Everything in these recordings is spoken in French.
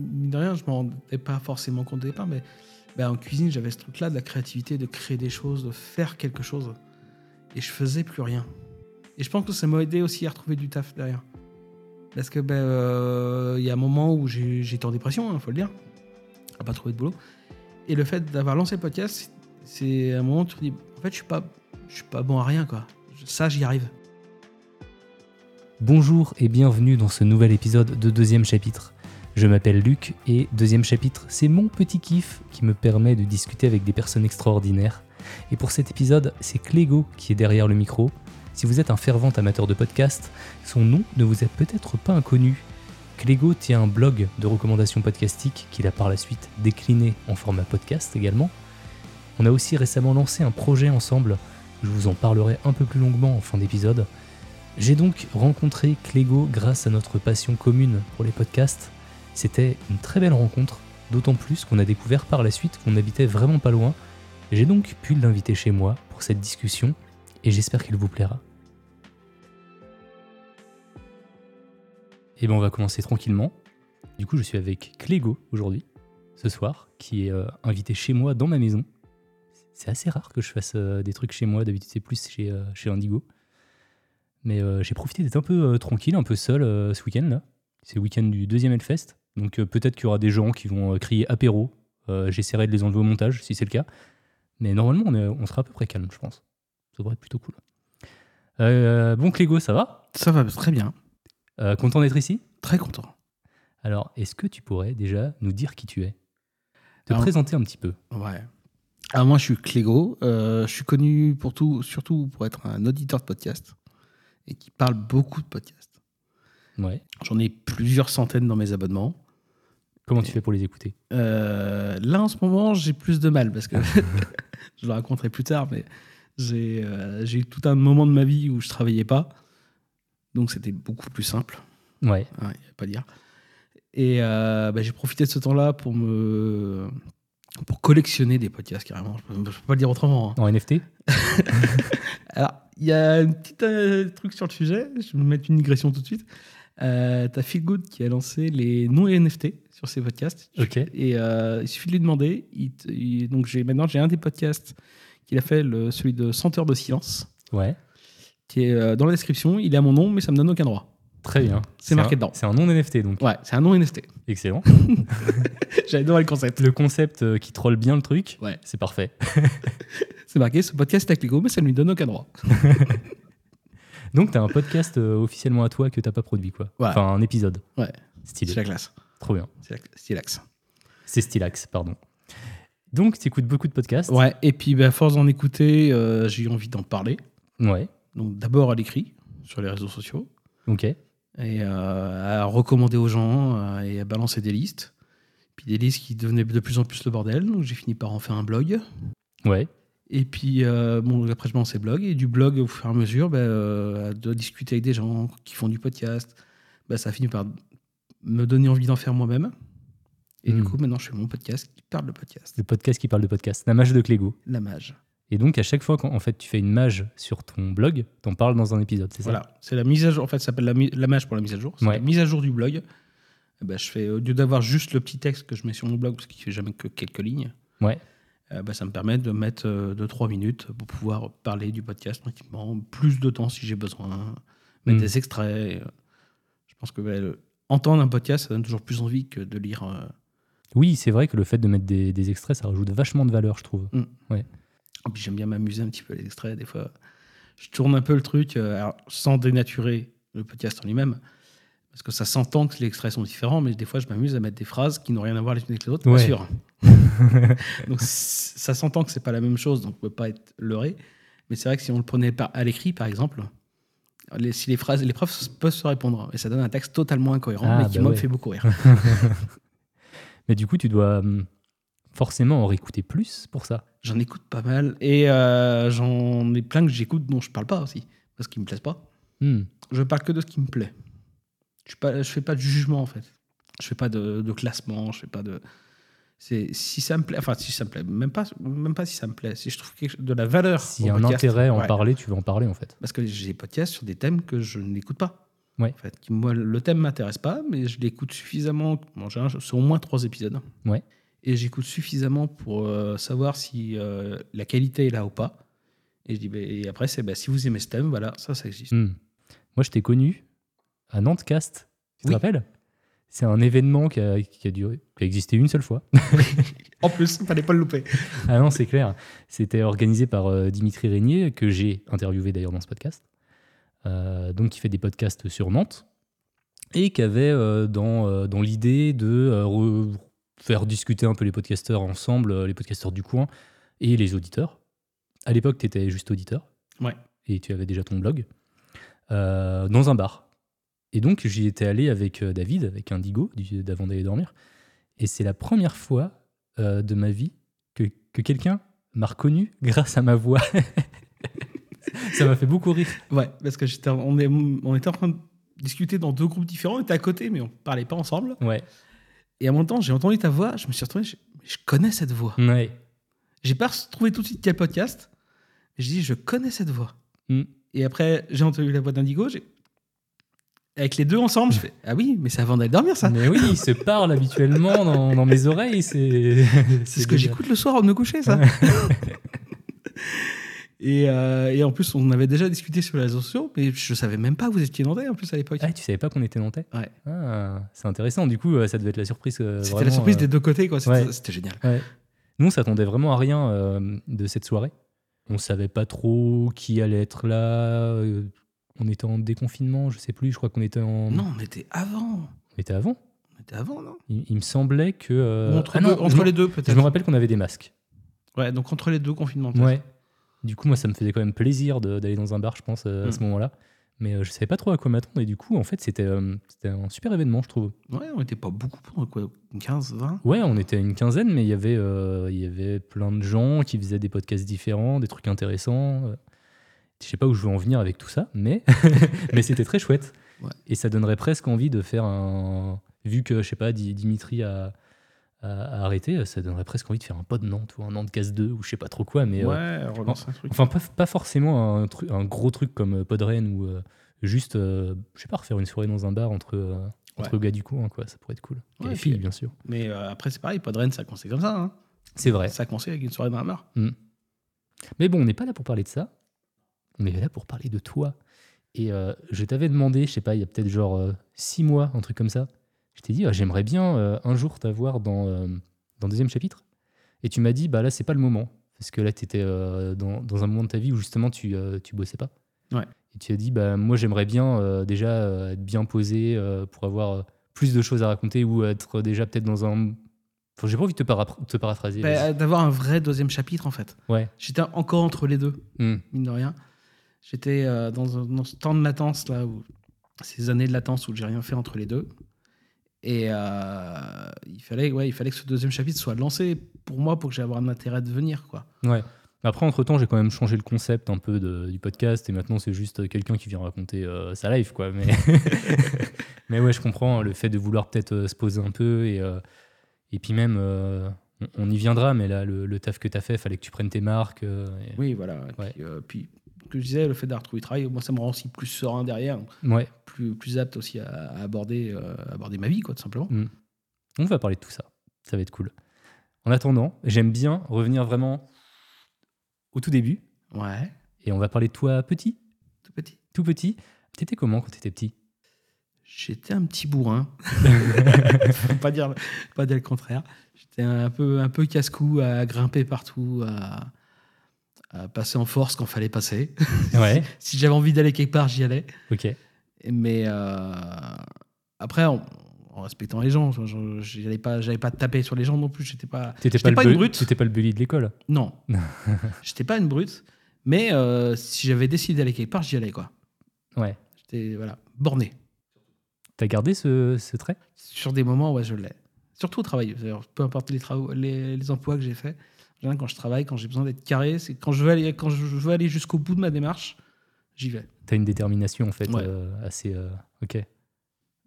mine de rien, je m'en rendais pas forcément compte au départ, mais bah, en cuisine, j'avais ce truc-là de la créativité, de créer des choses, de faire quelque chose. Et je faisais plus rien. Et je pense que ça m'a aidé aussi à retrouver du taf derrière. Parce que ben, euh, il y a un moment où j'étais en dépression, il faut le dire, à pas trouver de boulot. Et le fait d'avoir lancé le podcast, c'est un moment où tu te dis, en fait, je suis pas, je suis pas bon à rien, quoi. Ça, j'y arrive. Bonjour et bienvenue dans ce nouvel épisode de deuxième chapitre. Je m'appelle Luc et deuxième chapitre, c'est mon petit kiff qui me permet de discuter avec des personnes extraordinaires. Et pour cet épisode, c'est Clégo qui est derrière le micro. Si vous êtes un fervent amateur de podcast, son nom ne vous est peut-être pas inconnu. Clégo tient un blog de recommandations podcastiques qu'il a par la suite décliné en format podcast également. On a aussi récemment lancé un projet ensemble, je vous en parlerai un peu plus longuement en fin d'épisode. J'ai donc rencontré Clégo grâce à notre passion commune pour les podcasts. C'était une très belle rencontre, d'autant plus qu'on a découvert par la suite qu'on habitait vraiment pas loin. J'ai donc pu l'inviter chez moi pour cette discussion et j'espère qu'il vous plaira. Et bien on va commencer tranquillement. Du coup je suis avec Clégo aujourd'hui, ce soir, qui est euh, invité chez moi dans ma maison. C'est assez rare que je fasse euh, des trucs chez moi, d'habitude c'est plus chez, euh, chez Indigo. Mais j'ai profité d'être un peu tranquille, un peu seul ce week-end là. C'est le week-end du deuxième Hellfest. Donc euh, peut-être qu'il y aura des gens qui vont euh, crier apéro. Euh, J'essaierai de les enlever au montage si c'est le cas. Mais normalement, on, est- on sera à peu près calme, je pense. Ça devrait être plutôt cool. Bon, Clégo, ça va? Ça va très bien. Content d'être ici? Très content. Alors, est-ce que tu pourrais déjà nous dire qui tu es? Te Alors- présenter un petit peu. Ouais. Alors moi, je suis Clégo. Euh, je suis connu pour tout, surtout pour être un auditeur de podcast et qui parle beaucoup de podcasts. Ouais. J'en ai plusieurs centaines dans mes abonnements. Comment tu fais pour les écouter? Euh, là, en ce moment, j'ai plus de mal parce que je le raconterai plus tard, mais j'ai euh, j'ai eu tout un moment de ma vie où je travaillais pas. Donc, c'était beaucoup plus simple. Ouais. Il n'y a pas à dire. Et euh, bah, j'ai profité de ce temps-là pour me pour collectionner des podcasts carrément. Je peux, je peux pas le dire autrement. hein. En NFT Alors, il y a un petit euh, truc sur le sujet. Je vais me mettre une digression tout de suite. Euh, T'as Feel Good qui a lancé les non NFT sur ses podcasts. Ok. Et euh, il suffit de lui demander. Il te- il- donc j'ai maintenant j'ai un des podcasts qu'il a fait, le, celui de Senteur de silence, Ouais. qui est euh, dans la description. Il est à mon nom, mais ça me donne aucun droit. Très bien. C'est marqué un- dedans. C'est un non NFT donc. Ouais, c'est un non NFT. Excellent. J'adore le concept. Le concept euh, qui troll bien le truc, Ouais. c'est parfait. C'est marqué ce podcast est avec Lego, mais ça ne lui donne aucun droit. Donc, tu as un podcast euh, officiellement à toi que t'as pas produit, quoi. Ouais. Enfin, un épisode. Ouais. Stylé. C'est la classe. Trop bien. C'est la- c'est Stylax, pardon. Donc, tu écoutes beaucoup de podcasts. Ouais, et puis bah, à force d'en écouter, euh, j'ai eu envie d'en parler. Ouais. Donc d'abord à l'écrit, sur les réseaux sociaux, Ok. et euh, à recommander aux gens et à balancer des listes. Puis des listes qui devenaient de plus en plus le bordel, donc j'ai fini par en faire un blog. Ouais. Et puis euh, bon, après je lancé le blog, et du blog au fur et à mesure, bah, euh, de discuter avec des gens qui font du podcast, bah, ça a fini par me donner envie d'en faire moi-même. Et du Mm. coup maintenant je fais mon podcast qui parle de podcast, Le podcast qui parle de podcast. La mage de Clégo. la mage. Et donc, à chaque fois qu'en en fait, tu fais une mage sur ton blog, t'en parles dans un épisode, c'est ça? Voilà, c'est la mise à jour. En fait, ça s'appelle la, la mage pour la mise à jour. C'est Ouais. la mise à jour du blog. Eh ben, je fais, au lieu d'avoir juste le petit texte que je mets sur mon blog, parce qu'il fait jamais que quelques lignes, Ouais. Euh, ben, ça me permet de mettre 2-3 minutes pour pouvoir parler du podcast tranquillement, plus de temps si j'ai besoin, mettre Mm. des extraits. euh. Je pense que le- entendre un podcast, ça donne toujours plus envie que de lire. euh. Oui, c'est vrai que le fait de mettre des, des extraits, ça rajoute vachement de valeur, je trouve. Et puis j'aime bien m'amuser un petit peu les extraits. Des fois, je tourne un peu le truc euh, alors, sans dénaturer le podcast en lui-même. Parce que ça s'entend que les extraits sont différents, mais des fois, je m'amuse à mettre des phrases qui n'ont rien à voir les unes avec les autres, Ouais. bien sûr. donc ça s'entend que c'est pas la même chose, donc on peut pas être leurré. Mais c'est vrai que si on le prenait à l'écrit, par exemple, les, si les phrases, les preuves peuvent se répondre, et ça donne un texte totalement incohérent, Ah, mais qui bah moi ouais. me fait beaucoup rire. Mais du coup, tu dois hum, forcément en réécouter plus pour ça. J'en écoute pas mal, et euh, j'en ai plein que j'écoute dont je parle pas aussi, parce qu'ils me plaisent pas. Hmm. Je parle que de ce qui me plaît. Je ne fais pas de jugement, en fait. Je fais pas de, de classement, je fais pas de. C'est si ça me plaît, enfin si ça me plaît, même pas, même pas si ça me plaît. Si je trouve quelque, de la valeur, S'il y a un podcast, intérêt à en ouais. parler, tu vas en parler en fait. Parce que j'ai des podcasts sur des thèmes que je n'écoute pas. Ouais. En fait, moi, le thème m'intéresse pas, mais je l'écoute suffisamment. Bon, c'est au moins trois épisodes. Ouais. Et j'écoute suffisamment pour euh, savoir si euh, la qualité est là ou pas. Et je dis, bah, et après, c'est bah, si vous aimez ce thème, voilà, ça, ça existe. Hmm. Moi, je t'ai connu à Nantescast. Tu te Oui. rappelles? C'est un événement qui a, qui a duré, qui a existé une seule fois. En plus, il fallait pas le louper. ah non, c'est clair. C'était organisé par euh, Dimitri Régnier, que j'ai interviewé d'ailleurs dans ce podcast. Euh, donc, qui fait des podcasts sur Nantes. Et qui avait euh, dans, dans l'idée de re- faire discuter un peu les podcasteurs ensemble, les podcasteurs du coin et les auditeurs. À l'époque, tu étais juste auditeur. Ouais. Et tu avais déjà ton blog. dans un bar. Et donc, j'y étais allé avec euh, David, avec Indigo, d'avant d'aller dormir. Et c'est la première fois euh, de ma vie que, que quelqu'un m'a reconnu grâce à ma voix. Ça m'a fait beaucoup rire. Ouais, parce que j'étais, on, est, on était en train de discuter dans deux groupes différents. On était à côté, mais on parlait pas ensemble. Ouais. Et à mon temps, j'ai entendu ta voix. Je me suis retrouvé. Je, je connais cette voix. Ouais. J'ai pas trouvé tout de suite quel podcast. Je dis, je connais cette voix. Mm. Et après, j'ai entendu la voix d'Indigo. j'ai- Avec les deux ensemble, je fais Ah oui, mais c'est avant d'aller dormir, ça. Mais oui, il se parle habituellement dans, dans mes oreilles. C'est ce que j'écoute le soir avant de me coucher, ça. et, euh, et en plus, on avait déjà discuté sur les réseaux sociaux, mais je savais même pas que vous étiez nantais en plus à l'époque. Ah, tu savais pas qu'on était nantais? Ouais. Ah, c'est intéressant. Du coup, euh, ça devait être la surprise. euh, C'était la surprise euh, des deux côtés, quoi. C'était ouais. génial. Ouais. Nous, on s'attendait vraiment à rien de cette soirée. On savait pas trop qui allait être là. On était en déconfinement, je sais plus. Je crois qu'on était en. Non, on était avant. On était avant. On était avant, non? Il, il me semblait que. euh, entre ah non, deux- je entre me- les deux, Je peut-être. me rappelle qu'on avait des masques. Ouais, donc entre les deux confinements. peut-être. Ouais. Du coup, moi, ça me faisait quand même plaisir d'aller dans un bar, je pense, euh, à Mm. ce moment-là. Mais euh, je savais pas trop à quoi m'attendre. Et du coup, en fait, c'était euh, un super événement, je trouve. Ouais, on était pas beaucoup quoi 15, 20 Ouais, on était une quinzaine, mais il y avait, euh, il y avait plein de gens qui faisaient des podcasts différents, des trucs intéressants. Euh, Je sais pas où je veux en venir avec tout ça, mais, mais c'était très chouette. Ouais. Et ça donnerait presque envie de faire un. Vu que, je sais pas, Di- Dimitri a, a- a arrêté, ça donnerait presque envie de faire un pod Nantes ou un Nantes Casse 2 ou je sais pas trop quoi. Mais, euh, Ouais, relance un truc. Enfin, pas, pas forcément un, tru- un gros truc comme euh, Podren ou euh, juste, euh, je sais pas, refaire une soirée dans un bar entre, euh, entre gars du coin, quoi. Ça pourrait être cool. Et Ouais, les puis- filles, bien sûr. Mais euh, après, c'est pareil, Podren, ça a commencé comme ça. Hein. C'est vrai. Ça a commencé avec une soirée dans la mare. Mais bon, on n'est pas là pour parler de ça. On est là pour parler de toi. Et euh, je t'avais demandé, je sais pas, il y a peut-être genre euh, six mois, un truc comme ça. Je t'ai dit, ah, j'aimerais bien euh, un jour t'avoir dans, dans le deuxième chapitre. Et tu m'as dit, bah là, c'est pas le moment. Parce que là, tu étais dans, dans un moment de ta vie où justement tu, tu bossais pas. Ouais. Et tu as dit, bah moi, j'aimerais bien déjà être bien posé pour avoir plus de choses à raconter ou être déjà peut-être dans un. Enfin, j'ai pas envie de te, para- te paraphraser. Bah. D'avoir un vrai deuxième chapitre, en fait. ouais. J'étais encore entre les deux, Hmm. mine de rien. J'étais euh, dans, un- dans ce temps de latence, là, où, ces années de latence où j'ai rien fait entre les deux. Et euh, il, fallait, ouais, il fallait que ce deuxième chapitre soit lancé pour moi, pour que j'aie avoir un intérêt de venir. Quoi. Ouais. Après, entre-temps, j'ai quand même changé le concept un peu de- du podcast et maintenant, c'est juste quelqu'un qui vient raconter euh, sa life, quoi. Mais, mais ouais, je comprends le fait de vouloir peut-être euh, se poser un peu et, et puis même, on, on y viendra, mais là, le, le taf que tu as fait, fallait que tu prennes tes marques. et- Oui, voilà. Et Ouais. Puis, puis, que je disais, le fait d'avoir trouvé travail, moi, ça me rend aussi plus serein derrière, Ouais, plus, plus apte aussi à, à aborder, euh, aborder ma vie, quoi, tout simplement. on va parler de tout ça. Ça va être cool. En attendant, j'aime bien revenir vraiment au tout début Ouais, et on va parler de toi petit, tout petit. tout petit. T'étais comment quand t'étais petit? J'étais un petit bourrin. Faut pas dire, pas dire le contraire. J'étais un peu, un peu casse-cou à grimper partout, à passer en force quand fallait passer. Ouais, si j'avais envie d'aller quelque part, j'y allais. ok. Mais euh, après, en, en respectant les gens, j'allais pas, j'allais pas taper sur les gens non plus. J'étais pas, pas, une brute. T'étais pas le bully de l'école Non, j'étais pas une brute. Mais euh, si j'avais décidé d'aller quelque part, j'y allais quoi. Ouais. J'étais voilà borné. T'as gardé ce, ce trait? Sur des moments, ouais, je l'ai. Surtout au travail. Peu importe les, travaux, les, les emplois que j'ai faits. Quand je travaille, quand j'ai besoin d'être carré, c'est quand je veux aller, quand je veux aller jusqu'au bout de ma démarche, j'y vais. T'as une détermination en fait Ouais. euh, assez. euh, ok.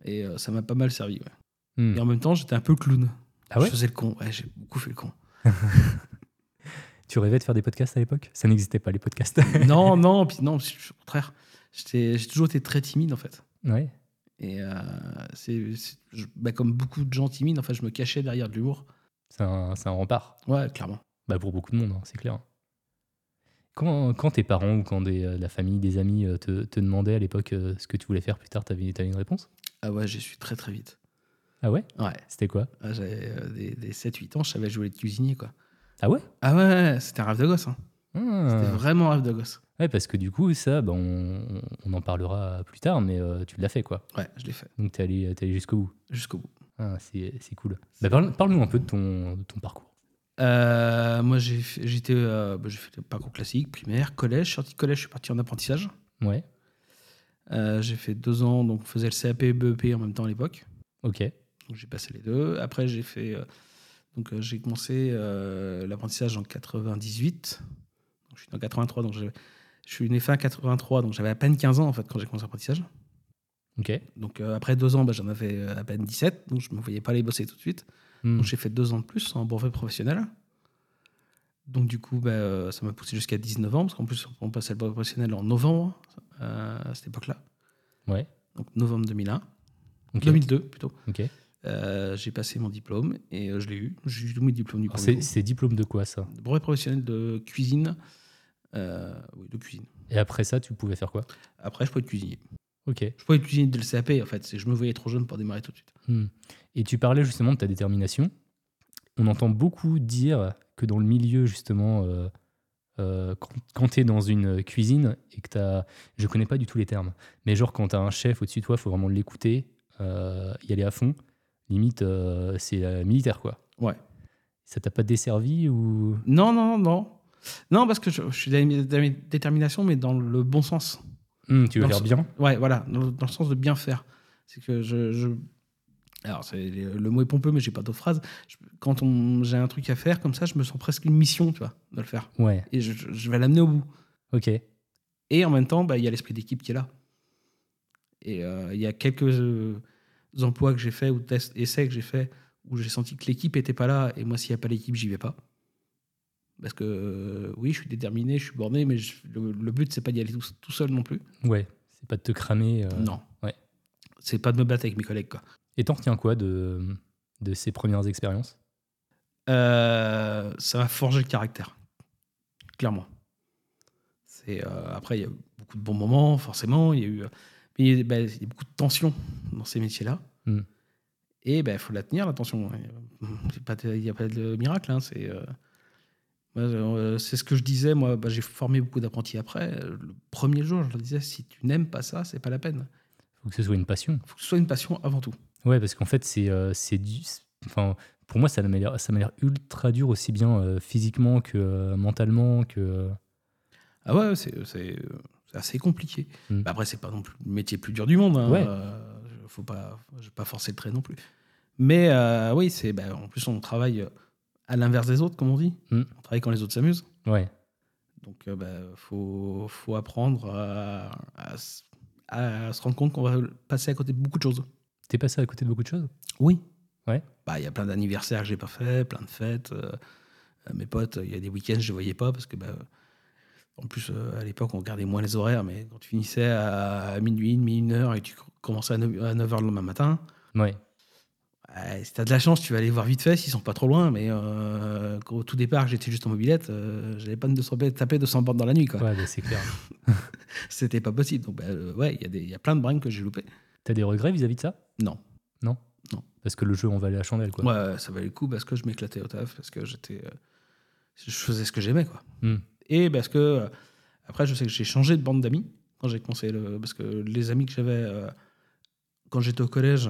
Et euh, ça m'a pas mal servi. ouais. Hmm. Et en même temps, j'étais un peu clown. Ah ouais Je faisais le con. Ouais, j'ai beaucoup fait le con. Tu rêvais de faire des podcasts à l'époque? Ça n'existait pas les podcasts. non, non, puis non, au contraire. J'étais- J'ai toujours été très timide en fait. ouais. Et c'est bah, comme beaucoup de gens timides, en fait, je me cachais derrière de l'humour. C'est un, c'est un rempart. Ouais, clairement. Bah pour beaucoup de monde, hein, c'est clair. Quand, quand tes parents ou quand des, euh, la famille, des amis euh, te, te demandaient à l'époque euh, ce que tu voulais faire plus tard, t'avais avais une réponse? Ah ouais, j'y suis très très vite. Ah ouais? Ouais. C'était quoi? Ah, J'avais euh, des, des 7-8 ans, je savais jouer de cuisinier, quoi. Ah ouais? Ah ouais, c'était un rêve de gosse. Hein. Ah. C'était vraiment un rêve de gosse. Ouais, parce que du coup, ça, bah, on, on en parlera plus tard, mais euh, tu l'as fait quoi. Ouais, je l'ai fait Donc t'es allé, t'es allé jusqu'au bout. jusqu'au bout. Ah, c'est cool. Bah, parle- Parle-nous un peu de ton, de ton parcours. Euh, moi, j'ai fait- j'étais, euh, bah, j'ai fait le parcours classique, primaire, collège. Sorti de collège, je suis parti en apprentissage. Ouais, Euh, j'ai fait deux ans, donc on faisait le CAP et BEP en même temps à l'époque. ok. Donc j'ai passé les deux. Après, j'ai fait, donc j'ai commencé l'apprentissage en 98. Donc, je suis né en 83, donc je suis né fin 83, donc j'avais à peine 15 ans en fait quand j'ai commencé l'apprentissage. Ok. Donc après deux ans, bah, j'en avais à peine 17, donc je ne me voyais pas aller bosser tout de suite. Hmm. Donc j'ai fait deux ans de plus en brevet professionnel. Donc du coup, bah, ça m'a poussé jusqu'à 19 ans, parce qu'en plus, on passait le brevet professionnel en novembre euh, à cette époque-là. Ouais. Donc novembre 2001, Ok. 2002 plutôt. Ok. Euh, j'ai passé mon diplôme et euh, je l'ai eu. J'ai eu tous mes diplômes du premier C'est coup. c'est diplôme de quoi ça? Brevet professionnel de cuisine. euh, oui, de cuisine. Et après ça, tu pouvais faire quoi? Après, je pouvais être cuisinier. Ok. Je pouvais être cuisinier dès le CAP, en fait. Je me voyais trop jeune pour démarrer tout de suite. Hmm. Et tu parlais justement de ta détermination. On entend beaucoup dire que dans le milieu, justement, euh, euh, quand, quand tu es dans une cuisine et que tu as. Je connais pas du tout les termes, mais genre quand tu as un chef au-dessus de toi, il faut vraiment l'écouter, euh, y aller à fond. Limite, c'est militaire, quoi. Ouais. Ça t'a pas desservi ou? Non, non, non. Non, parce que je, je suis dans la dé- détermination, mais dans le bon sens. Hmm, tu veux Dans faire bien? Ouais, voilà, dans, dans le sens de bien faire. C'est que je. je- alors, c'est- le mot est pompeux, mais j'ai pas d'autre phrase. Je- quand j'ai un truc à faire comme ça, je me sens presque une mission, tu vois, de le faire. Ouais, Et je, je vais l'amener au bout. ok. Et en même temps, bah, il y a l'esprit d'équipe qui est là. Et euh, il y a quelques euh, emplois que j'ai fait ou tests, essais que j'ai fait où j'ai senti que l'équipe n'était pas là. Et moi, s'il n'y a pas l'équipe, j'y vais pas. Parce que euh, oui, je suis déterminé, je suis borné, mais je- le, le but, c'est pas d'y aller tout, tout seul non plus. Ouais, c'est pas de te cramer. non. ouais. C'est pas de me battre avec mes collègues. Quoi. Et t'en retiens quoi de, de ces premières expériences? Euh, ça m'a forgé le caractère, clairement. C'est euh, après il y a eu beaucoup de bons moments, forcément. Il y a eu, mais il y a, bah, il y a beaucoup de tension dans ces métiers-là. Mm. Et il faut la tenir la tension. Il n'y a pas de miracle. hein, c'est euh, euh, c'est ce que je disais. Moi, bah, j'ai formé beaucoup d'apprentis après. Le premier jour, je leur disais si tu n'aimes pas ça, c'est pas la peine. Faut que ce soit une passion. Il faut que ce soit une passion avant tout. Ouais, parce qu'en fait, c'est euh. Enfin, pour moi, ça m'a l'air ultra dur aussi bien euh, physiquement que euh, mentalement que. Ah ouais, c'est assez compliqué. Mm. Bah après, c'est pas non plus le métier le plus dur du monde. Hein. Ouais. Euh, faut pas, je vais pas forcer le trait non plus. Mais oui, c'est bah, en plus on travaille à l'inverse des autres, comme on dit. Mm. On travaille quand les autres s'amusent. Ouais. Donc bah, faut, faut apprendre à, à à se rendre compte qu'on va passer à côté de beaucoup de choses. T'es passé à côté de beaucoup de choses? Oui. Ouais. Bah il y a plein d'anniversaires que j'ai pas fait, plein de fêtes. euh, mes potes, il y a des week-ends je les voyais pas parce que bah, en plus euh, à l'époque on regardait moins les horaires, mais quand tu finissais à minuit, demi, une heure et tu commençais à 9, h le lendemain matin, Ouais. Ouais, si t'as de la chance, tu vas aller voir vite fait s'ils sont pas trop loin. Mais euh, au tout départ, j'étais juste en mobilette, euh, j'avais pas de 200 ba- taper 200 bornes dans la nuit, quoi. Ouais, bah, c'est clair. C'était pas possible. Donc bah, euh, ouais, il y y a plein de bringues que j'ai loupées. T'as des regrets vis-à-vis de ça? Non. Parce que le jeu en valait la chandelle, quoi. Ouais, ça valait le coup parce que je m'éclatais au taf, parce que j'étais, euh, je faisais ce que j'aimais, quoi. Hmm. Et parce que euh, après, je sais que j'ai changé de bande d'amis quand j'ai commencé le, parce que les amis que j'avais euh, quand j'étais au collège,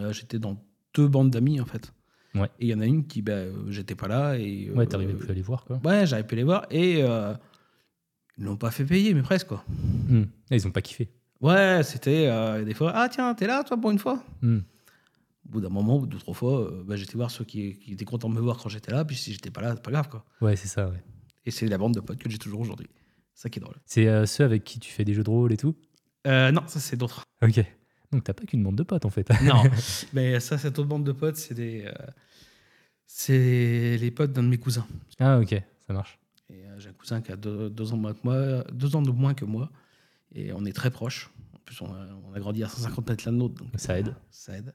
euh, j'étais dans deux bandes d'amis en fait. Ouais. Et il y en a une qui, bah, euh, j'étais pas là et Ouais, euh, t'arrivais plus à les voir, quoi. Ouais, j'avais pu les voir et euh, ils l'ont pas fait payer, mais presque quoi. Hmm. Ils ont pas kiffé. Ouais, c'était des fois, ah tiens, t'es là toi pour une fois. Hmm. Au bout d'un moment, deux trois fois, bah, j'étais voir ceux qui, qui étaient contents de me voir quand j'étais là, puis si j'étais pas là, c'est pas grave quoi. Ouais, c'est ça, ouais. Et c'est la bande de potes que j'ai toujours aujourd'hui. Ça qui est drôle. C'est ceux avec qui tu fais des jeux de rôle et tout? Euh, non, ça c'est d'autres. Ok. Donc t'as pas qu'une bande de potes, en fait. Non, mais ça, cette autre bande de potes, c'est des, euh, c'est les potes d'un de mes cousins. ah, ok, ça marche. Et euh, j'ai un cousin qui a deux, deux ans de moins que moi, deux ans de moins que moi, et on est très proches. plus, on a, on a grandi à 150 mètres l'un de l'autre. donc, Ça aide. Ça aide.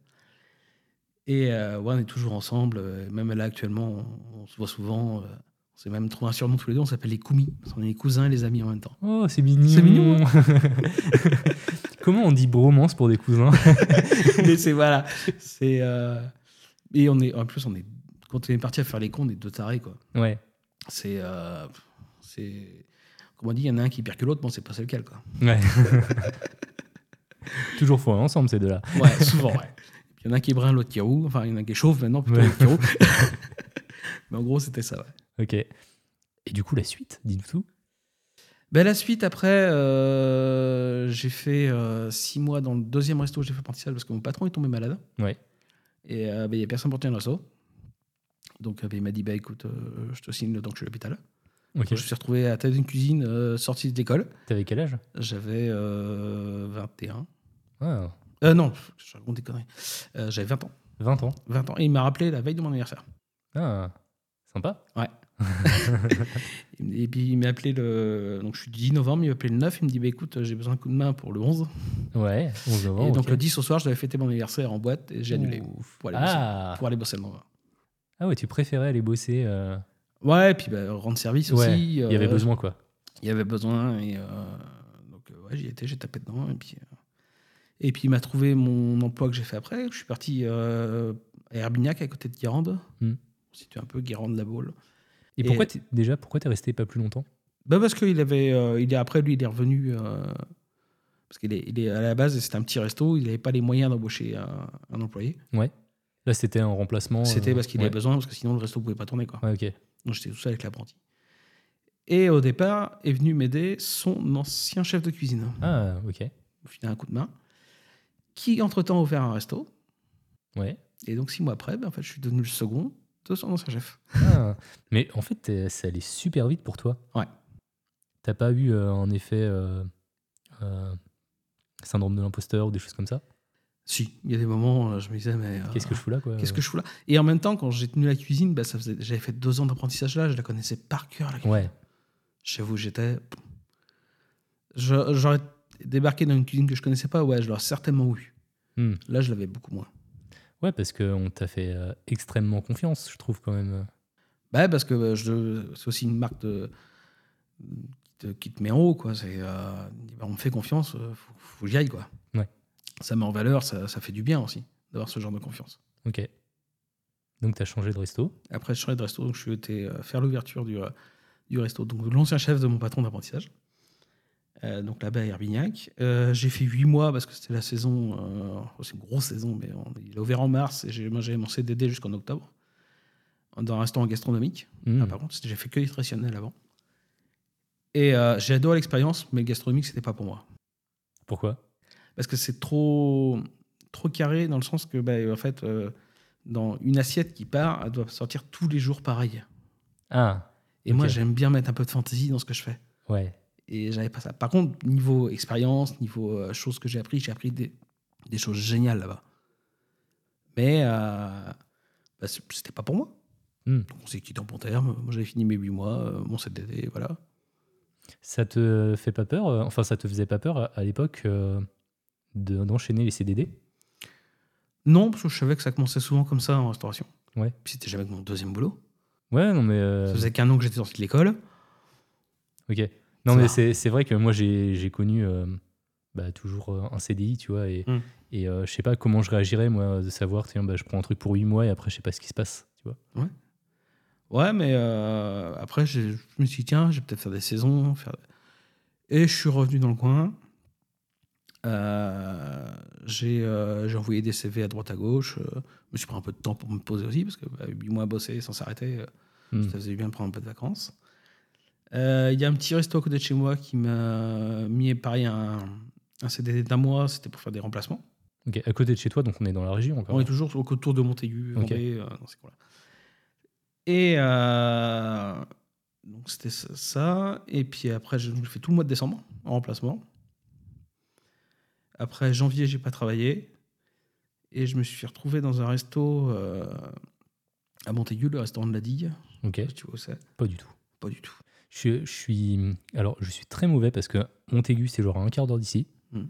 Et euh, ouais, on est toujours ensemble. euh, Même là, actuellement, on, on se voit souvent. euh, on s'est même trouvé un surnom tous les deux. On s'appelle les Koumis. Qu'on est les cousins et les amis en même temps. Oh, c'est mignon. C'est mignon, Comment on dit bromance pour des cousins? Mais c'est voilà. C'est. euh, Et on est. En plus, on est. Quand on est parti à faire les cons, on est deux tarés, quoi. Ouais. C'est. euh, C'est. Comme on dit, il y en a un qui pire que l'autre. Bon, c'est pas c'est lequel, quoi. Ouais. Toujours fort ensemble, ces deux-là. Ouais, souvent, ouais. Il y en a un qui est brun, l'autre qui est roux. Enfin, il y en a un qui est chauve maintenant, plutôt Ouais. qui est roux. Mais en gros, c'était ça, ouais. Ok. Et du coup, la suite, dis-nous tout? Ben, la suite, après, euh, j'ai fait euh, six mois dans le deuxième resto où j'ai fait apprentissage parce que mon patron est tombé malade. Ouais. Et euh, ben, il n'y a personne pour tenir le resto. Donc euh, ben, il m'a dit bah, écoute, euh, je te signe le temps que je suis à l'hôpital. Ok. Donc, Je me suis retrouvé à tête d'une cuisine euh, sortie d'école. T'avais quel âge? J'avais euh, 21. ah, Euh, non, je raconte des conneries. Euh, J'avais 20 ans. 20 ans. 20 ans. Et il m'a rappelé la veille de mon anniversaire. Ah, sympa. Et puis il m'a appelé le. Donc je suis du 10 novembre, il m'a appelé le 9. Il me dit bah, écoute, j'ai besoin d'un coup de main pour le 11. Ouais, 11 novembre. et donc le 10 au soir, je devais fêter mon anniversaire en boîte et j'ai annulé. Pour aller, bosser, Ah. pour aller bosser le lendemain. ah ouais, tu préférais aller bosser. euh, Ouais, et puis bah, rendre service Ouais, aussi. Il y avait euh, besoin, quoi. Il y avait besoin. Et, euh, donc ouais, j'y étais, j'ai tapé dedans. Et puis, et puis il m'a trouvé mon emploi que j'ai fait après. Je suis parti à Herbignac, à côté de Guérande. Hmm. Situé un peu Guérande la Baule. Et, Et- pourquoi, t'es- déjà, pourquoi t'es resté pas plus longtemps? Bah parce qu'il avait, euh, il est après lui, il est revenu euh, parce qu'il est, il est à la base c'était un petit resto, il n'avait pas les moyens d'embaucher un, un employé. Là, c'était un remplacement. C'était euh, parce qu'il ouais. avait besoin, parce que sinon le resto pouvait pas tourner quoi. Ouais, ok. Donc j'étais tout seul avec l'apprenti. Et au départ est venu m'aider son ancien chef de cuisine, Ah, ok. au final un coup de main, qui entre temps a ouvert un resto. Ouais. Et donc six mois après, ben, en fait je suis devenu le second de son ancien chef. Ah, mais en fait, ça allait super vite pour toi. Ouais. T'as pas eu euh, en effet euh, euh, syndrome de l'imposteur ou des choses comme ça? Si, il y a des moments, euh, je me disais mais euh, Qu'est-ce que je fous là quoi? Qu'est-ce que je fous là? Et en même temps, quand j'ai tenu la cuisine, bah, j'avais fait deux ans d'apprentissage là, je la connaissais par cœur. La cuisine. Ouais. J'avoue, j'étais. Je- J'aurais débarqué dans une cuisine que je connaissais pas, ouais, je l'aurais certainement eu. Hmm. Là, je l'avais beaucoup moins. Ouais, parce qu'on t'a fait euh, extrêmement confiance, je trouve quand même. Bah, parce que je- c'est aussi une marque de, qui, te, qui te met en haut, quoi. C'est, euh, on bah, on me fait confiance, euh, faut, faut que j'y aille, quoi. Ouais. Ça met en valeur, ça, ça fait du bien aussi d'avoir ce genre de confiance. Ok. Donc t'as changé de resto. Après, je changé de resto, donc je suis été faire l'ouverture du, du resto. Donc, l'ancien chef de mon patron d'apprentissage. Euh, donc là-bas à Herbignac. Euh, j'ai fait huit mois parce que c'était la saison, euh, c'est une grosse saison, mais on- il a ouvert en mars et j'ai, moi j'avais mon CDD jusqu'en octobre dans un restaurant gastronomique. Hmm. Ah, par contre, j'ai fait que du traditionnel avant. Et j'ai adoré l'expérience, mais le gastronomique, c'était pas pour moi. Pourquoi? Parce que c'est trop, trop carré dans le sens que, bah, en fait, dans une assiette qui part, elle doit sortir tous les jours pareil. Ah, Et moi, j'aime bien mettre un peu de fantaisie dans ce que je fais. ouais. Et j'avais pas ça. Par contre, niveau expérience, niveau euh, choses que j'ai appris, j'ai appris des, des choses géniales là-bas. Mais euh, bah, c'était pas pour moi. Hmm. Donc on s'est quitté en bon terme. Moi, j'avais fini mes 8 mois, euh, mon CDD, voilà. Ça te fait pas peur euh, Enfin, ça te faisait pas peur à, l'époque euh, de- d'enchaîner les CDD Non, parce que je savais que ça commençait souvent comme ça en restauration. Ouais. Puis c'était jamais mon deuxième boulot. Ouais, non mais. Ça faisait qu'un an que j'étais sorti de l'école. Ok. Non, mais c'est vrai que moi, j'ai connu euh, bah, toujours euh, un CDI, tu vois, et, Mm. et euh, je sais pas comment je réagirais, moi, de savoir, tiens, bah, je prends un truc pour 8 mois et après, je sais pas ce qui se passe, tu vois. Ouais, mais euh, après, je me suis dit, tiens, je vais peut-être faire des saisons. Faire... Et je suis revenu dans le coin. Euh, j'ai euh, envoyé des CV à droite à gauche. je me suis pris un peu de temps pour me poser aussi, parce que bah, 8 mois à bosser sans s'arrêter, euh, Mm. ça faisait bien de prendre un peu de vacances. Euh, Il y a un petit resto à côté de chez moi qui m'a mis, pareil, un, un CDD d'un mois. C'était pour faire des remplacements. Ok, à côté de chez toi, donc on est dans la région encore. On est toujours au- autour de Montaigu. Vendée, euh, dans ces coins-là. Et euh, donc c'était ça. Et puis après, je fais tout le mois de décembre en remplacement. Après janvier, j'ai pas travaillé. Et je me suis retrouvé dans un resto euh, à Montaigu, le restaurant de la Digue. Ok, Je si tu vois où c'est pas du tout. Pas du tout. Je, je suis. Alors, je suis très mauvais parce que Montaigu, c'est genre à un quart d'heure d'ici. Mm.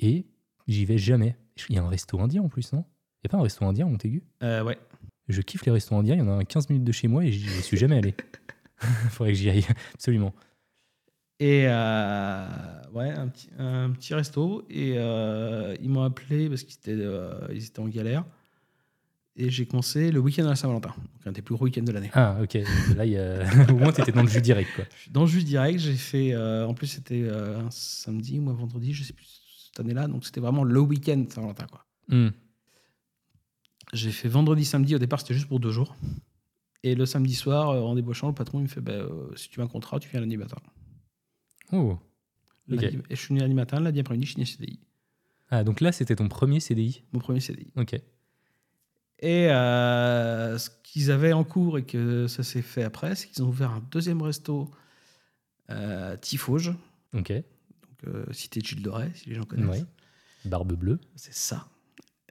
Et j'y vais jamais. Il y a un resto indien en plus, non? Il n'y a pas un resto indien à Montaigu? Euh, ouais. Je kiffe les restos indiens, il y en a un à 15 minutes de chez moi et j'y suis jamais allé. Faudrait que j'y aille, absolument. Et euh, ouais, un petit, un petit resto. Et euh, ils m'ont appelé parce qu'ils étaient, ils étaient en galère. Et j'ai commencé le week-end à la Saint-Valentin, donc un des plus gros week-ends de l'année. Ah, ok. Là, il y a... au moins, tu étais dans le jus direct. Quoi. Dans le jus direct, j'ai fait. euh, en plus, c'était euh, un samedi ou un vendredi, je sais plus cette année-là. Donc c'était vraiment le week-end de Saint-Valentin. quoi. Hmm. J'ai fait vendredi, samedi. Au départ, c'était juste pour deux jours. Et le samedi soir, euh, en débauchant, le patron il me fait bah, euh, si tu veux un contrat, tu viens lundi matin. Oh. Ok. Lundi- Et je suis venu lundi matin, lundi après-midi, je suis CDI. Ah, donc là, c'était ton premier CDI. Mon premier CDI. Ok. Et euh, ce qu'ils avaient en cours et que ça s'est fait après, c'est qu'ils ont ouvert un deuxième resto euh, Tifauge, Ok. donc euh, cité de Gilles Doré, si les gens connaissent. Ouais. Barbe bleue. C'est ça.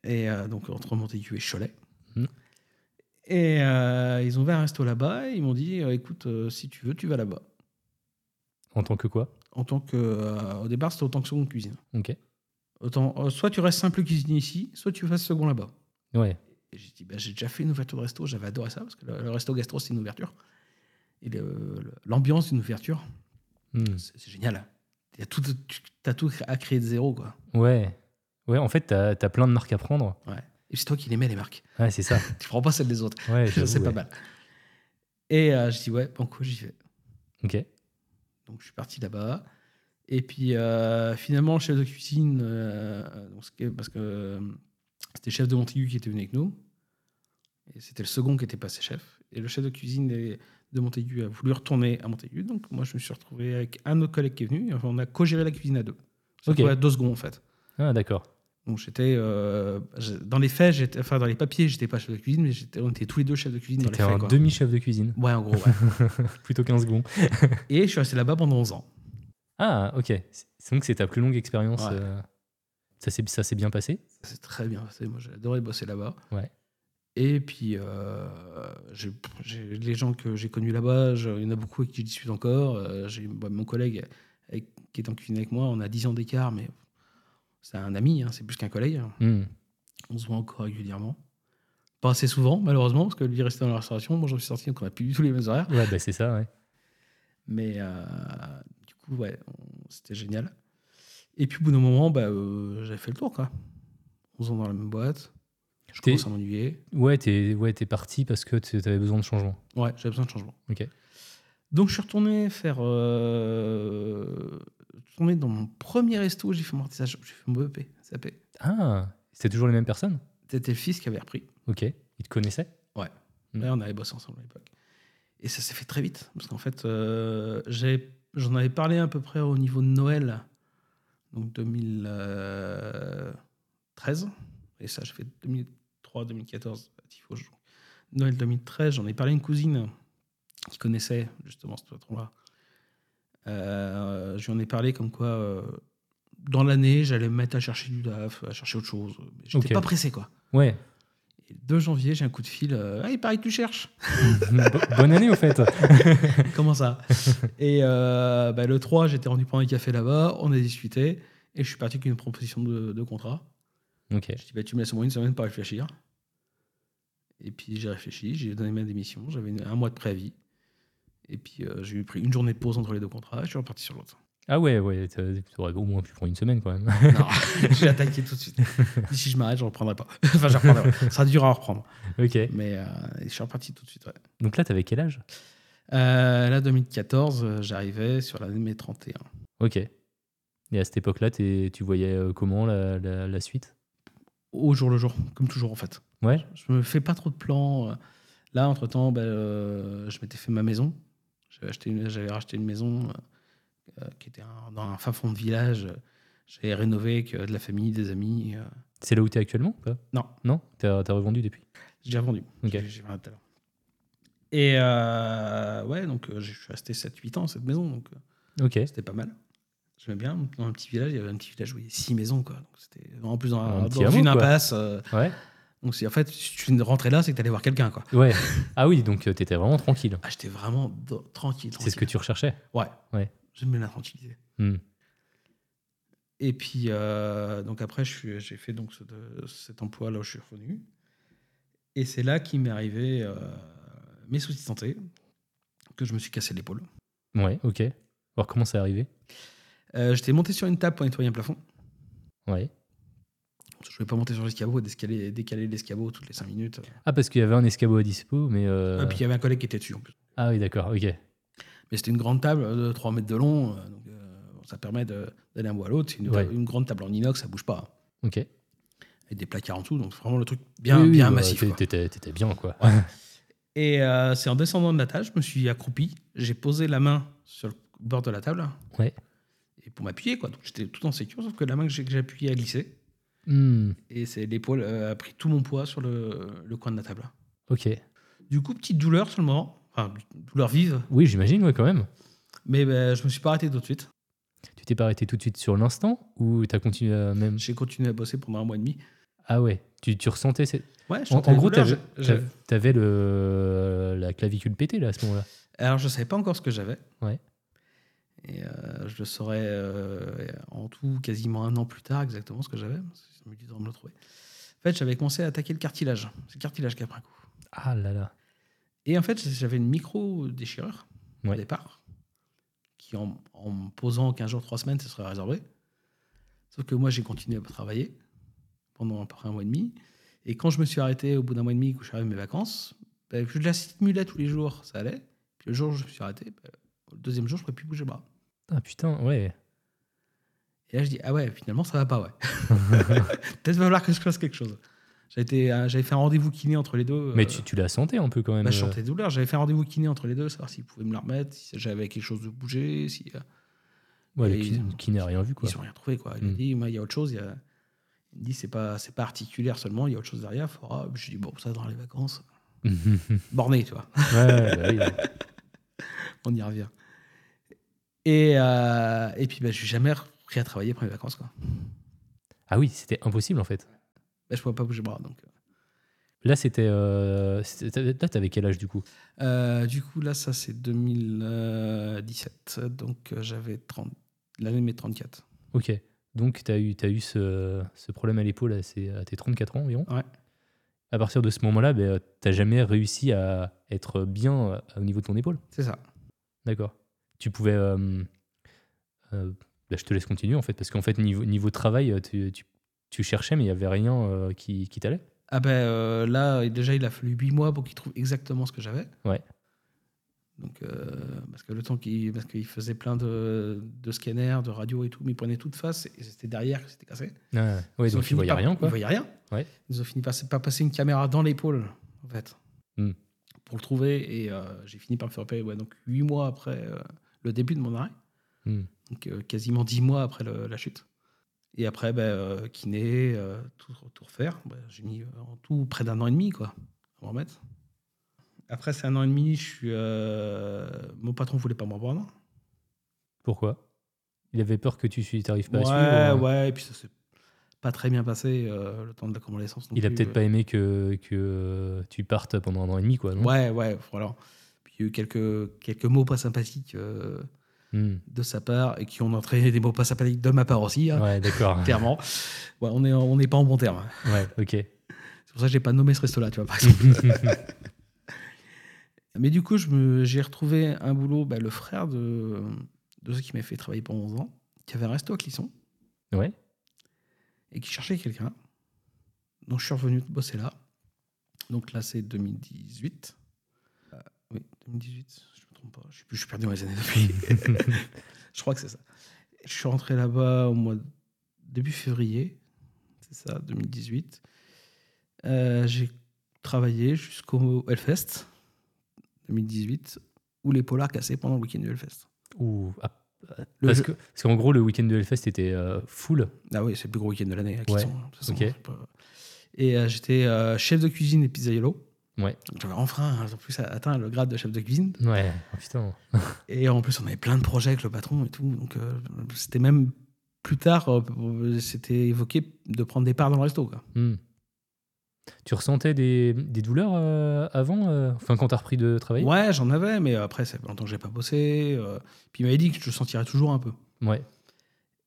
Et euh, donc entre Montaigu et Cholet. Mhm. Et ils ont ouvert un resto là-bas et ils m'ont dit écoute, si tu veux, tu vas là-bas. En tant que quoi? En tant que. au départ, c'était autant que seconde cuisine. Ok. Autant, soit tu restes simple cuisinier ici, soit tu fasses second là-bas. Ouais. Et j'ai dit, bah, j'ai déjà fait une ouverture de resto, j'avais adoré ça, parce que le, le resto gastro, c'est une ouverture. Et l'ambiance d'une ouverture, Hmm. c'est génial. Tu as tout à créer de zéro, quoi. Ouais. Ouais, en fait, t'as as plein de marques à prendre. Ouais. Et c'est toi qui les mets, les marques. Ouais, c'est ça. Tu prends pas celles des autres. Ouais, c'est pas mal. Et euh, je dis, ouais, banco, j'y vais. Ok. Donc je suis parti là-bas. Et puis euh, finalement, le chef de cuisine, euh, parce que euh, c'était le chef de Montaigu qui était venu avec nous. Et c'était le second qui était passé chef. Et le chef de cuisine de Montaigu a voulu retourner à Montaigu. Donc moi, je me suis retrouvé avec un de nos collègues qui est venu. Et on a co-géré la cuisine à deux. On à deux secondes en fait. Ah, d'accord. Donc j'étais euh, dans les faits, j'étais- enfin dans les papiers, j'étais pas chef de cuisine, mais j'étais- on était tous les deux chefs de cuisine dans les T'étais faits. un quoi. demi-chef de cuisine. Ouais, en gros. ouais. Plutôt qu'un second. Et je suis resté là-bas pendant 11 ans. Ah, ok. C'est donc c'est ta plus longue expérience. Ouais. euh, Ça s'est ça s'est bien passé? C'est très bien passé. Moi, j'ai adoré bosser là-bas. Ouais. Et puis, euh, j'ai- j'ai- les gens que j'ai connus là-bas, je- il y en a beaucoup avec qui je discute encore. Euh, j'ai bah, mon collègue avec- qui est en cuisine avec moi, on a 10 ans d'écart, mais c'est un ami, hein, c'est plus qu'un collègue. Hmm. On se voit encore régulièrement. Pas assez souvent, malheureusement, parce que lui restait dans la restauration. Moi, j'en suis sorti, donc on n'a plus du tout les mêmes horaires. Ouais, bah c'est ça, ouais. Mais euh, du coup, ouais, on- c'était génial. Et puis, au bout d'un moment, bah, euh, j'avais fait le tour, quoi. 11 ans dans la même boîte. Je commence à m'ennuyer. Ouais, t'es ouais, parti parce que tu avais besoin de changement. Ouais, j'avais besoin de changement. Ok. Donc, je suis retourné faire. Euh, retourné dans mon premier resto, j'ai fait mon artisanat, j'ai fait mon BEP, SAP. Ah, c'était toujours les mêmes personnes? C'était le fils qui avait repris. Ok. Ils te connaissaient Mm. Ouais, on avait bossé ensemble à l'époque. Et ça s'est fait très vite. Parce qu'en fait, euh, j'en avais parlé à peu près au niveau de Noël, donc 2013. Et ça, j'ai fait 2003-2014 à Tifauge. Noël 2013, j'en ai parlé à une cousine qui connaissait justement ce patron-là. Euh, je lui en ai parlé comme quoi, euh, dans l'année, j'allais me mettre à chercher du taf, à chercher autre chose. J'étais pas pressé, quoi. Ouais. Et le 2 janvier, j'ai un coup de fil. euh, ah, il paraît que tu cherches. Bo- Bonne année au fait. Comment ça? Et euh, bah, le 3, j'étais rendu prendre un café là-bas, on a discuté, et je suis parti avec une proposition de, de contrat. Ok. Je dis, bah, tu me laisses au moins une semaine pour réfléchir. Et puis j'ai réfléchi, j'ai donné ma démission, j'avais un mois de préavis. Et puis euh, j'ai eu pris une journée de pause entre les deux contrats, et je suis reparti sur l'autre. Ah ouais, ouais, t'as- t'aurais au moins pu prendre une semaine quand même. Non, j'ai attaqué tout de suite. Si je m'arrête, je ne reprendrai pas. enfin, je reprendrai. Ça sera dur à reprendre. ok. Mais euh, je suis reparti tout de suite. ouais. Donc là, t'avais quel âge? Euh, là, 2014, euh, j'arrivais sur l'année de mes 31. Ok. Et à cette époque-là, t'es- tu voyais euh, comment la, la- la suite? Au jour le jour, comme toujours en fait. Ouais. Je me fais pas trop de plans. euh. Là, entre-temps, ben, euh, je m'étais fait ma maison. J'avais acheté une- J'avais racheté une maison euh, qui était un- dans un fin fond de village. J'avais rénové avec euh, de la famille, des amis. euh. C'est là où t'es actuellement ou pas? Non. Non? T'as t'as revendu depuis? J'ai déjà vendu. Ok. J'ai- J'ai vendu tout à l'heure. Et euh, ouais, donc euh, je suis resté 7-8 ans dans cette maison. Donc euh, Ok. c'était pas mal. J'aimais bien. Dans un petit village, il y avait un petit village où il y avait 6 maisons. Quoi. Donc c'était en plus dans, Un dans une quoi. impasse. euh, Ouais. donc en fait, si tu rentrais là, c'est que tu allais voir quelqu'un. quoi. Ouais. Ah oui, donc euh, t'étais vraiment tranquille. Ah, j'étais vraiment tranquille, C'est ce que tu recherchais? Ouais. Ouais. Bien la tranquillité. Hmm. Et puis, euh, donc après, je j'ai fait donc ce- de- cet emploi là où je suis revenu. Et c'est là qu'il m'est arrivé euh, mes soucis de santé, que je me suis cassé l'épaule. Ouais, ok. Alors comment c'est arrivé Euh, J'étais monté sur une table pour nettoyer un plafond. Ouais. Je ne voulais pas monter sur l'escabeau et décaler, décaler l'escabeau toutes les 5 minutes. Ah, parce qu'il y avait un escabeau à dispo, mais. euh, Et puis il y avait un collègue qui était dessus en plus. Ah oui, d'accord, ok. Mais c'était une grande table de 3 mètres de long. euh, donc, euh, ça permet d'aller d'un bout à l'autre. Une, Ouais. table- une grande table en inox, ça bouge pas. Ok. Avec des placards en dessous. Donc vraiment le truc bien, Oui, bien bah, massif. quoi. T'étais bien, quoi. Et euh, c'est en descendant de la table, je me suis accroupi. J'ai posé la main sur le bord de la table. Ouais. Et pour m'appuyer, quoi. Donc j'étais tout en sécurité, sauf que la main que appuyée a glissé. Hmm, Et c'est l'épaule euh, a pris tout mon poids sur le, le coin de la table. ok. Du coup, petite douleur sur le moment. Enfin, douleur vive. Oui, j'imagine, ouais, quand même. Mais ben, je me suis pas arrêté tout de suite. Tu t'es pas arrêté tout de suite sur l'instant ou t'as continué à même? J'ai continué à bosser pendant un mois et demi. Ah ouais, tu, tu ressentais. ces- Ouais, je En, en gros, t'avais- t'avais le la clavicule pétée là à ce moment-là. Alors, je savais pas encore ce que j'avais. Ouais. Et euh, je le saurais euh, en tout quasiment un an plus tard exactement ce que j'avais. Ça du temps de me le trouver. En fait, j'avais commencé à attaquer le cartilage. C'est le cartilage qui a pris un coup. Ah là là. Et en fait, j'avais une micro-déchirure au départ, qui en, en me posant 15 jours, 3 semaines, ça serait résorbé. Sauf que moi, j'ai continué à travailler pendant à peu près un mois et demi. Et quand je me suis arrêté au bout d'un mois et demi, que je suis arrivé à mes vacances, ben, je la stimulais tous les jours, ça allait. Puis le jour où je me suis arrêté, ben, le deuxième jour, je ne pouvais plus bouger le bras. Ah putain, ouais. Et là, je dis, ah ouais, finalement, ça va pas, ouais. Peut-être va falloir que je fasse quelque chose. J'avais euh, j'avais fait un rendez-vous kiné entre les deux. Mais euh, tu, tu la sentais un peu quand même. bah, je euh, sentais douleur. J'avais fait un rendez-vous kiné entre les deux, savoir s'ils pouvaient me la remettre, si j'avais quelque chose de bouger, si. Ouais, le n'a rien vu quoi. Ils n'ont rien trouvé. Quoi. Il m'a Mm. dit, il y a autre chose. Il, a- il me dit, c'est pas, c'est pas articulaire seulement, il y a autre chose derrière. Faudra... Je dis, bon, ça dans les vacances. Borné, tu vois. ouais, bah oui, ouais. On y revient. Et, euh, et puis, bah, je suis jamais repris à travailler après les vacances. Quoi. Ah oui, c'était impossible en fait. Bah, je ne pouvais pas bouger le bras. Donc. Là, c'était. euh, Là, t'avais quel âge du coup? Euh, du coup, là, ça, c'est 2017. Donc, euh, j'avais 30... l'année de mes 34. Ok. Donc, tu as eu, t'as eu ce, ce problème à l'épaule à, tes 34 ans environ? Ouais. À partir de ce moment-là, tu n'as jamais réussi à être bien euh, au niveau de ton épaule? C'est ça. D'accord. Tu pouvais. euh, euh, bah, je te laisse continuer en fait, parce qu'en fait, niveau, niveau travail, euh, tu, tu- tu cherchais, mais il n'y avait rien euh, qui, qui t'allait. Ah ben euh, là, déjà, il a fallu 8 mois pour qu'il trouve exactement ce que j'avais. Ouais. Donc, euh, parce que le temps qu'il parce qu'il faisait plein de, de scanners, de radios et tout, mais il prenait tout de face et c'était derrière que c'était cassé. Ah, ouais, Ils donc voyais par- rien Ils quoi. voyaient rien. Ouais. Ils ont fini par pas passer une caméra dans l'épaule, en fait, Hmm. pour le trouver. Et euh, j'ai fini par me faire ouais, donc 8 mois après le début de mon arrêt. Hmm. Donc quasiment 10 mois après le- la chute. Et après, ben, euh, kiné, euh, tout, tout refaire. Ben, j'ai mis euh, en tout près d'un an et demi, quoi, à m'en remettre. Après, c'est un an et demi, je suis, euh, mon patron voulait pas me reprendre. Pourquoi? Il avait peur que tu n'arrives pas Ouais, à suivre. ou- ouais, et puis ça s'est pas très bien passé, euh, le temps de la convalescence. Il a peut-être euh. pas aimé que, que tu partes pendant un an et demi, quoi. Non? Ouais, ouais, voilà. Puis il y a eu quelques, quelques mots pas sympathiques Hmm. de sa part et qui ont entraîné des mots pas sympathiques de ma part aussi, hein, Ouais, d'accord. clairement. Ouais, on n'est on n'est pas en bon terme. ouais, ok. C'est pour ça que j'ai pas nommé ce resto-là, tu vois, par exemple. Mais du coup, j'ai retrouvé un boulot, bah, le frère de, de ceux qui m'a fait travailler pendant 11 ans, qui avait un resto à Clisson ouais. et qui cherchait quelqu'un. Donc je suis revenu bosser là. Donc là, c'est 2018. Euh, oui, 2018, je me trompe pas. Je suis, plus- je suis perdu dans les années depuis. je crois que c'est ça. Je suis rentré là-bas au mois de- début février. C'est ça, 2018. Euh, j'ai travaillé jusqu'au Hellfest 2018, où les polars cassaient pendant le week-end du Hellfest. Ou, ah, parce jeu- que- parce qu'en gros, le week-end de Hellfest était euh, full. Ah oui, c'est le plus gros week-end de l'année. de façon, pas- Et euh, j'étais euh, chef de cuisine des Pizzaiolo. Ouais. J'avais enfin en plus atteint le grade de chef de cuisine. Ouais, oh, putain. Et en plus, on avait plein de projets avec le patron et tout. Donc euh, c'était même plus tard, euh, c'était évoqué de prendre des parts dans le resto. Quoi. Hmm. Tu ressentais des, des douleurs euh, avant Enfin, quand t'as repris de travailler? Ouais, j'en avais, mais après, ça fait longtemps que j'ai pas bossé. puis il m'avait dit que je sentirais toujours un peu. Ouais.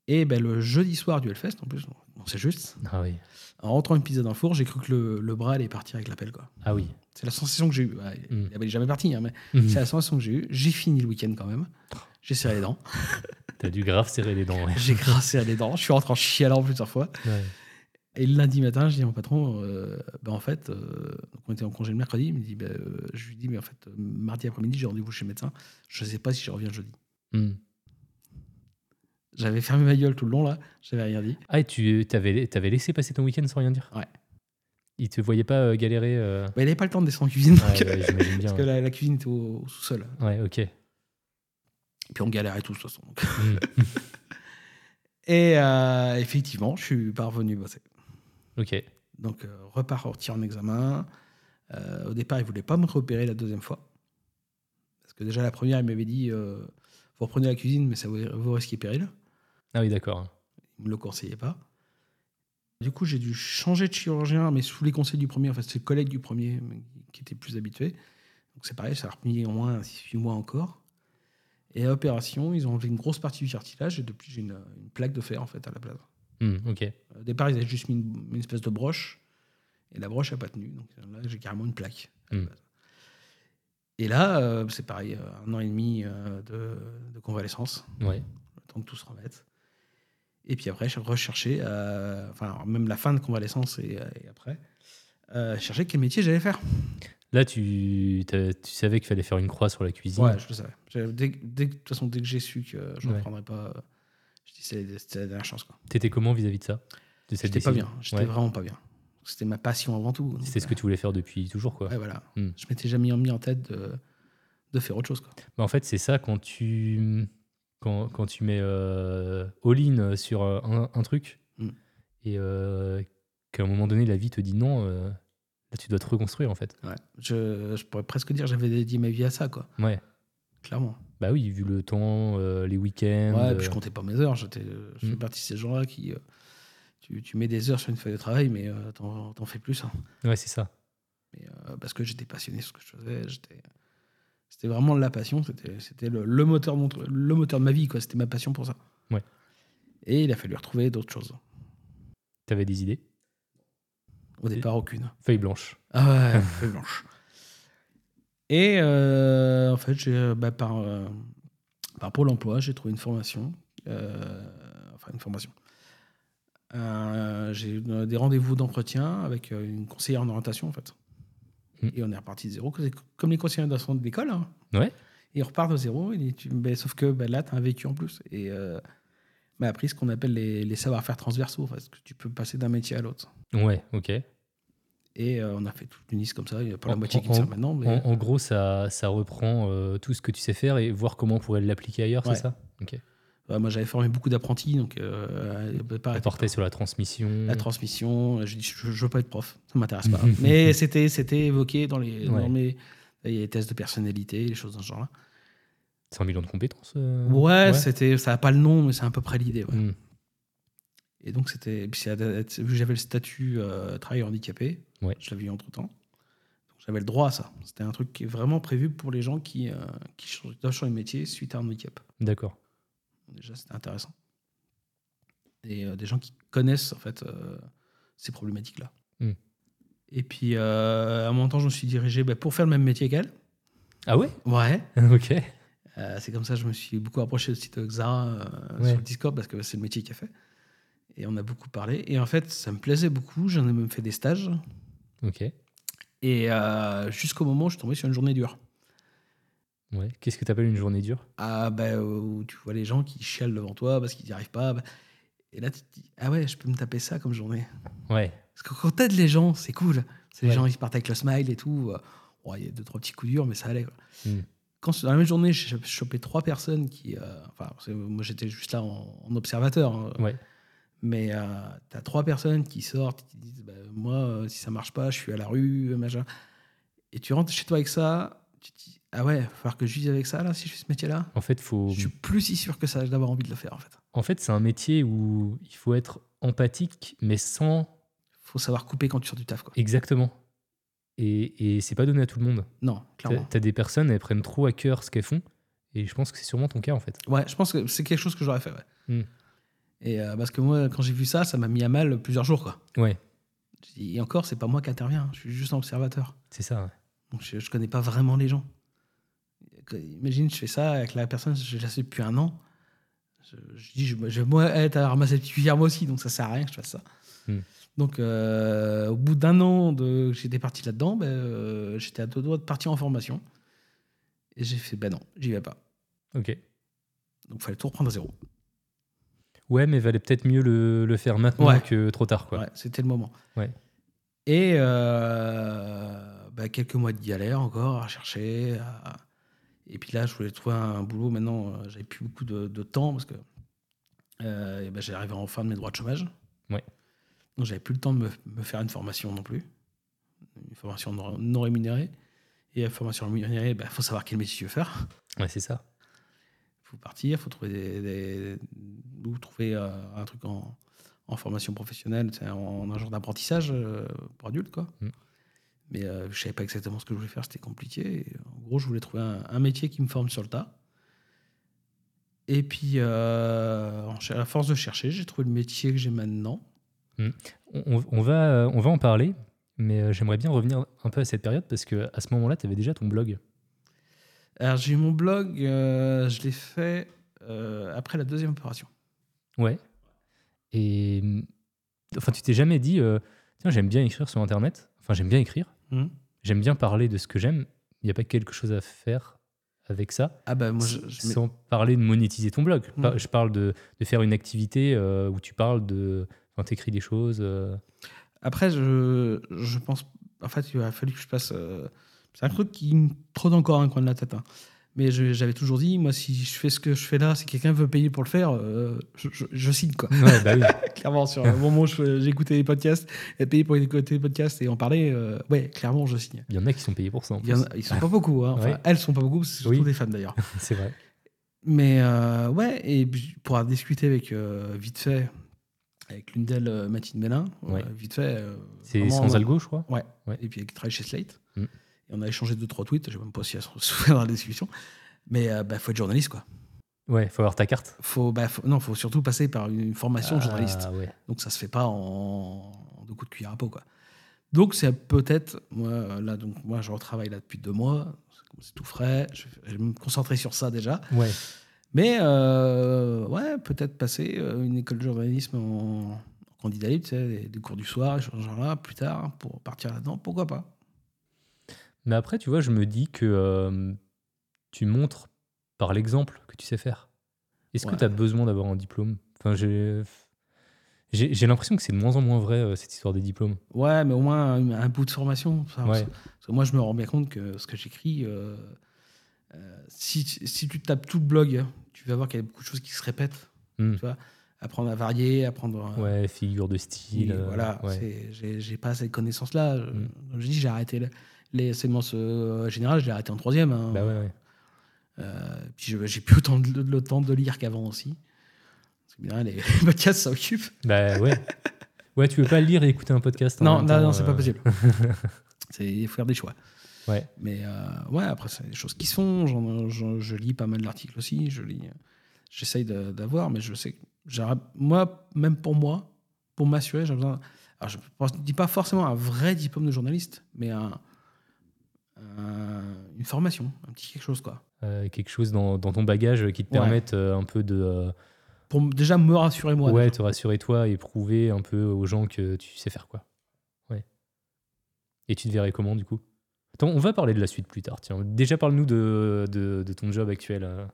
Et ben, le jeudi soir du Hellfest, en plus, c'est juste, Ah oui. en rentrant une pizza dans le four, j'ai cru que le, le bras allait partir avec l'appel. quoi. Ah oui. C'est la sensation que j'ai eue. Mm. Il n'est jamais parti, hein, mais Mhm. c'est la sensation que j'ai eue. J'ai fini le week-end quand même. J'ai serré les dents. T'as dû grave serrer les dents. Ouais. J'ai grassé les dents. Je suis rentré en chialant plusieurs fois. Ouais. Et le lundi matin, je dis à mon patron, euh, ben, en fait, euh, on était en congé le mercredi, il me dit, ben, euh, je lui dis, mais en fait, mardi après-midi, j'ai rendez-vous chez le médecin, je ne sais pas si je reviens jeudi. Hmm. J'avais fermé ma gueule tout le long, là, j'avais rien dit. Ah, et tu t'avais, t'avais laissé passer ton week-end sans rien dire? Ouais. Il te voyait pas euh, galérer euh, Ben, il n'avait pas le temps de descendre en cuisine, donc, Ouais, bien. parce que la, la cuisine était au, au sous-sol. Ouais, ok. Et puis on galérait tous, de toute façon. donc. Hmm. Et euh, effectivement, je suis pas revenu bosser. Ok. Donc, euh, repartir en examen. Euh, au départ, il voulait pas me repérer la deuxième fois. Parce que déjà, la première, il m'avait dit euh, vous reprenez la cuisine, mais ça vous, vous risquez péril. Ah oui, d'accord. Il me le conseillait pas. Du coup, j'ai dû changer de chirurgien, mais sous les conseils du premier. En fait, c'est le collègue du premier qui était plus habitué. Donc, c'est pareil, ça a remis au moins 6-8 mois encore. Et à l'opération, ils ont enlevé une grosse partie du cartilage et depuis, j'ai une, une plaque de fer en fait à la place. Hmm, ok. Au départ, ils avaient juste mis une, une espèce de broche. Et la broche n'a pas tenu. Donc là, j'ai carrément une plaque. à la Mm. base. Et là, euh, c'est pareil, euh, un an et demi euh, de, de convalescence, Ouais. le temps de tout se remettre. Et puis après, j'ai recherché, euh, enfin, même la fin de convalescence et, euh, et après, euh, chercher quel métier j'allais faire. Là, tu, savais qu'il fallait faire une croix sur la cuisine. Ouais, je le savais. J'avais- Dès, dès- de toute façon, dès que j'ai su que je ne Ouais. reprendrais pas, euh, je dis c'était la dernière chance. T'étais comment vis-à-vis de ça? De J'étais pas bien. J'étais Ouais. vraiment pas bien. C'était ma passion avant tout. C'était ce que tu voulais faire depuis toujours, quoi. Ouais, voilà. Hmm. Je m'étais jamais mis en tête de, de faire autre chose. Quoi. Bah, en fait, c'est ça quand tu, quand, quand tu mets euh, all-in sur euh, un, un truc Mm. et euh, qu'à un moment donné, la vie te dit non, euh, là, tu dois te reconstruire, en fait. Ouais. Je, je pourrais presque dire que j'avais dédié ma vie à ça, quoi. Ouais. Clairement. Bah oui, vu le temps, euh, les week-ends. Ouais, euh, puis je comptais pas mes heures. Je fais Mm. partie de ces gens-là qui. euh, tu, tu mets des heures sur une feuille de travail, mais euh, t'en, fais plus. hein. ouais, c'est ça. Mais, euh, parce que j'étais passionné sur ce que je faisais. J'étais, c'était vraiment la passion. C'était, le, le moteur de mon tr- le moteur de ma vie, quoi. C'était ma passion pour ça. Ouais. Et il a fallu retrouver d'autres choses. T'avais des idées? Au départ, aucune. Feuille blanche. Ah ouais, feuille blanche. Et euh, en fait, j'ai, bah, par, euh, par Pôle emploi, j'ai trouvé une formation. euh, enfin, une formation. Euh, j'ai eu des rendez-vous d'entretien avec une conseillère en orientation, en fait. Hmm. Et on est reparti de zéro, comme- les conseillers d'orientation de l'école. hein. Ouais. Et on repart de zéro. Et tu, ben, sauf que ben, là, tu as un vécu en plus. Et euh, m'a appris ce qu'on appelle les, les savoir-faire transversaux, parce que tu peux passer d'un métier à l'autre. Ouais, ok. Et euh, on a fait toute une liste comme ça. Il n'y a pas la moitié qui en- me sert maintenant. Mais... En, en gros, ça, ça reprend euh, tout ce que tu sais faire et voir comment on pourrait l'appliquer ailleurs, Ouais. c'est ça? Ok. Ouais, moi, j'avais formé beaucoup d'apprentis, donc euh, euh, Apporter sur la transmission. la transmission. Je dis, je, je veux pas être prof, ça m'intéresse pas. Mais c'était, c'était évoqué dans les, Ouais. dans mes les tests de personnalité, les choses dans ce genre-là. C'est un million de compétences euh, Ouais, c'était, ça a pas le nom, mais c'est à peu près l'idée. ouais. Hmm. Et donc c'était, j'avais le statut euh, travailleur handicapé, je l'avais eu entre temps. J'avais le droit à ça. C'était un truc qui est vraiment prévu pour les gens qui, euh, qui changent- doivent changer de métier suite à un handicap. D'accord. Déjà, c'était intéressant. Et euh, des gens qui connaissent en fait euh, ces problématiques-là. Mm. Et puis, euh, à un moment donné, je me suis dirigé bah, pour faire le même métier qu'elle. Ah ouais? Ouais. Ok. C'est comme ça que je me suis beaucoup approché de site Xara Ouais. sur le Discord parce que c'est le métier qu'elle fait. Et on a beaucoup parlé. Et en fait, ça me plaisait beaucoup. J'en ai même fait des stages. Ok. Et jusqu'au moment où je suis tombé sur une journée dure. Ouais. Qu'est-ce que tu appelles une journée dure? Ah, bah, où tu vois les gens qui chialent devant toi parce qu'ils n'y arrivent pas. bah. Et là, tu te dis, ah ouais, je peux me taper ça comme journée. Ouais. Parce que quand t'aides les gens, c'est cool. C'est les Ouais. gens qui partent avec le smile et tout. euh, ouais, Il y a deux, trois petits coups durs, mais ça allait. quoi. Mm. Quand dans la même journée, j'ai chopé trois personnes qui. euh, enfin, moi, j'étais juste là en, en observateur. hein. Ouais. Mais euh, t'as trois personnes qui sortent qui disent bah, Moi, euh, si ça marche pas, je suis à la rue, machin. Et tu rentres chez toi avec ça, tu te dis Ah ouais, il va falloir que je vive avec ça, là, si je fais ce métier-là. En fait, faut. Je suis plus si sûr que ça d'avoir envie de le faire, en fait. En fait, c'est un métier où il faut être empathique, mais sans faut savoir couper quand tu sors du taf, quoi. exactement. Et, et c'est pas donné à tout le monde. Non, clairement. t'as des personnes, elles prennent trop à cœur ce qu'elles font. Et je pense que c'est sûrement ton cas, en fait. Ouais, je pense que c'est quelque chose que j'aurais fait. Ouais. Hmm. Et euh, parce que moi, quand j'ai vu ça, ça m'a mis à mal plusieurs jours. Quoi. Ouais, Et encore, c'est pas moi qui interviens, je suis juste un observateur. c'est ça. ouais. Donc je, je connais pas vraiment les gens. Imagine, je fais ça avec la personne, je la sais depuis un an. Je, je dis, je, je vais moi être à ramasser la petite cuillère moi aussi, donc ça sert à rien que je fasse ça. Hmm. Donc euh, au bout d'un an de j'étais parti là-dedans, ben, euh, j'étais à deux doigts de partir en formation. Et j'ai fait, ben non, j'y vais pas. Ok. Donc il fallait tout reprendre à zéro. Ouais, mais valait peut-être mieux le, le faire maintenant Ouais. que trop tard, quoi. Ouais, c'était le moment. Ouais. Et euh, bah, quelques mois de galère encore à chercher. à- Et puis là, je voulais trouver un boulot. Maintenant, euh, j'avais plus beaucoup de, de temps parce que euh, ben, j'arrivais en fin de mes droits de chômage. Ouais. Donc j'avais plus le temps de me, me faire une formation non plus. Une formation non, non rémunérée. Et la formation rémunérée, il faut savoir quel métier tu veux faire. Ouais, c'est ça. Il faut partir, il faut trouver des, des- ou trouver euh, un truc en, en formation professionnelle, en un genre d'apprentissage euh, pour adultes, quoi. Mm. Mais euh, je savais pas exactement ce que je voulais faire, c'était compliqué. Et, en gros, je voulais trouver un, un métier qui me forme sur le tas. Et puis, euh, à force de chercher, j'ai trouvé le métier que j'ai maintenant. On, on- on va, on va en parler, mais euh, j'aimerais bien revenir un peu à cette période parce que à ce moment-là, tu avais déjà ton blog. Alors, j'ai eu mon blog, euh, je l'ai fait euh, après la deuxième opération. Ouais. Et enfin, tu t'es jamais dit, euh, tiens, j'aime bien écrire sur Internet. Enfin, j'aime bien écrire. Mm. J'aime bien parler de ce que j'aime. Il n'y a pas quelque chose à faire avec ça, Ah bah moi, je, je- sans parler de monétiser ton blog. Mm. Pas- Je parle de, de faire une activité euh, où tu parles de, enfin, t'écris des choses. euh, Après, je, je pense. En fait, il a fallu que je passe. euh, c'est un truc qui me trotte encore un coin de la tête. hein. Mais j'avais toujours dit, moi, si je fais ce que je fais là, si quelqu'un veut payer pour le faire, euh, je, je- je signe, quoi. Ouais, bah oui. clairement, sur le moment où j'écoutais les podcasts, et payer pour écouter les podcasts et en parler, euh, ouais, clairement, je signe. Il y en a qui sont payés pour ça. En Il y en plus. a- ils sont pas beaucoup, hein. Enfin, Ouais. elles sont pas beaucoup, c'est surtout Oui. des femmes d'ailleurs. C'est vrai. Mais euh, ouais, et pour avoir discuté avec, vite fait, avec l'une d'elles, Mathilde Mélin, Ouais. vite fait. C'est sans algo, je crois. Ouais. Ouais. Et puis elle travaille chez Slate. Mm. On a échangé deux, trois tweets. Je sais même pas si elles se souviennent dans la discussion. Mais il bah, faut être journaliste, quoi. Ouais, faut avoir ta carte. Faut, bah, faut- non, faut surtout passer par une formation de journaliste. Ah, ouais. Donc ça se fait pas en, en deux coups de cuillère à peau, quoi. Donc c'est peut-être, moi, là, donc, moi, je retravaille là depuis deux mois. C'est- tout frais. Je vais, me concentrer sur ça déjà. Ouais. Mais euh, ouais, peut-être passer euh, une école de journalisme en, en candidat libre, tu sais, des, des cours du soir, ce genre-là, plus tard, pour partir là-dedans. Pourquoi pas? Mais après, tu vois, je me dis que euh, tu montres par l'exemple que tu sais faire. Est-ce que tu as besoin d'avoir un diplôme? Enfin, j'ai j'ai l'impression que c'est de moins en moins vrai, euh, cette histoire des diplômes. Ouais, mais au moins un, un bout de formation. Ouais. Parce que moi, je me rends bien compte que ce que j'écris, euh, euh, si, si tu tapes tout le blog, tu vas voir qu'il y a beaucoup de choses qui se répètent. Hmm. Tu vois? Apprendre à varier, apprendre. Ouais, figure de style. voilà, ouais. j'ai j'ai pas cette connaissance-là. Je- Mm. Je dis, j'ai arrêté le- les séances euh, générales, je l'ai arrêté en troisième. hein. Bah ouais, ouais. Euh, puis j'ai plus autant de, le temps de lire qu'avant aussi. C'est bien, les podcasts, ça occupe. Bah ouais. Ouais, tu veux pas lire et écouter un podcast en Non, non, temps, non, c'est euh, pas possible. C'est- Il faut faire des choix. Ouais. Mais euh, ouais, après, c'est des choses qui se font. J'en- j'en- je lis pas mal d'articles aussi. Je lis, j'essaye d'avoir, mais je sais que moi, même pour moi, pour m'assurer, j'ai besoin. Alors, je ne dis pas forcément un vrai diplôme de journaliste, mais un- une formation, un petit quelque chose, quoi. euh, quelque chose dans, dans ton bagage qui te Ouais. permette euh, un peu de euh, Pour déjà me rassurer moi. ouais, déjà. te rassurer toi et prouver un peu aux gens que tu sais faire quoi. Ouais. Et tu te verrais comment du coup? Attends, on va parler de la suite plus tard. Tiens, déjà parle-nous de, de, de ton job actuel. euh.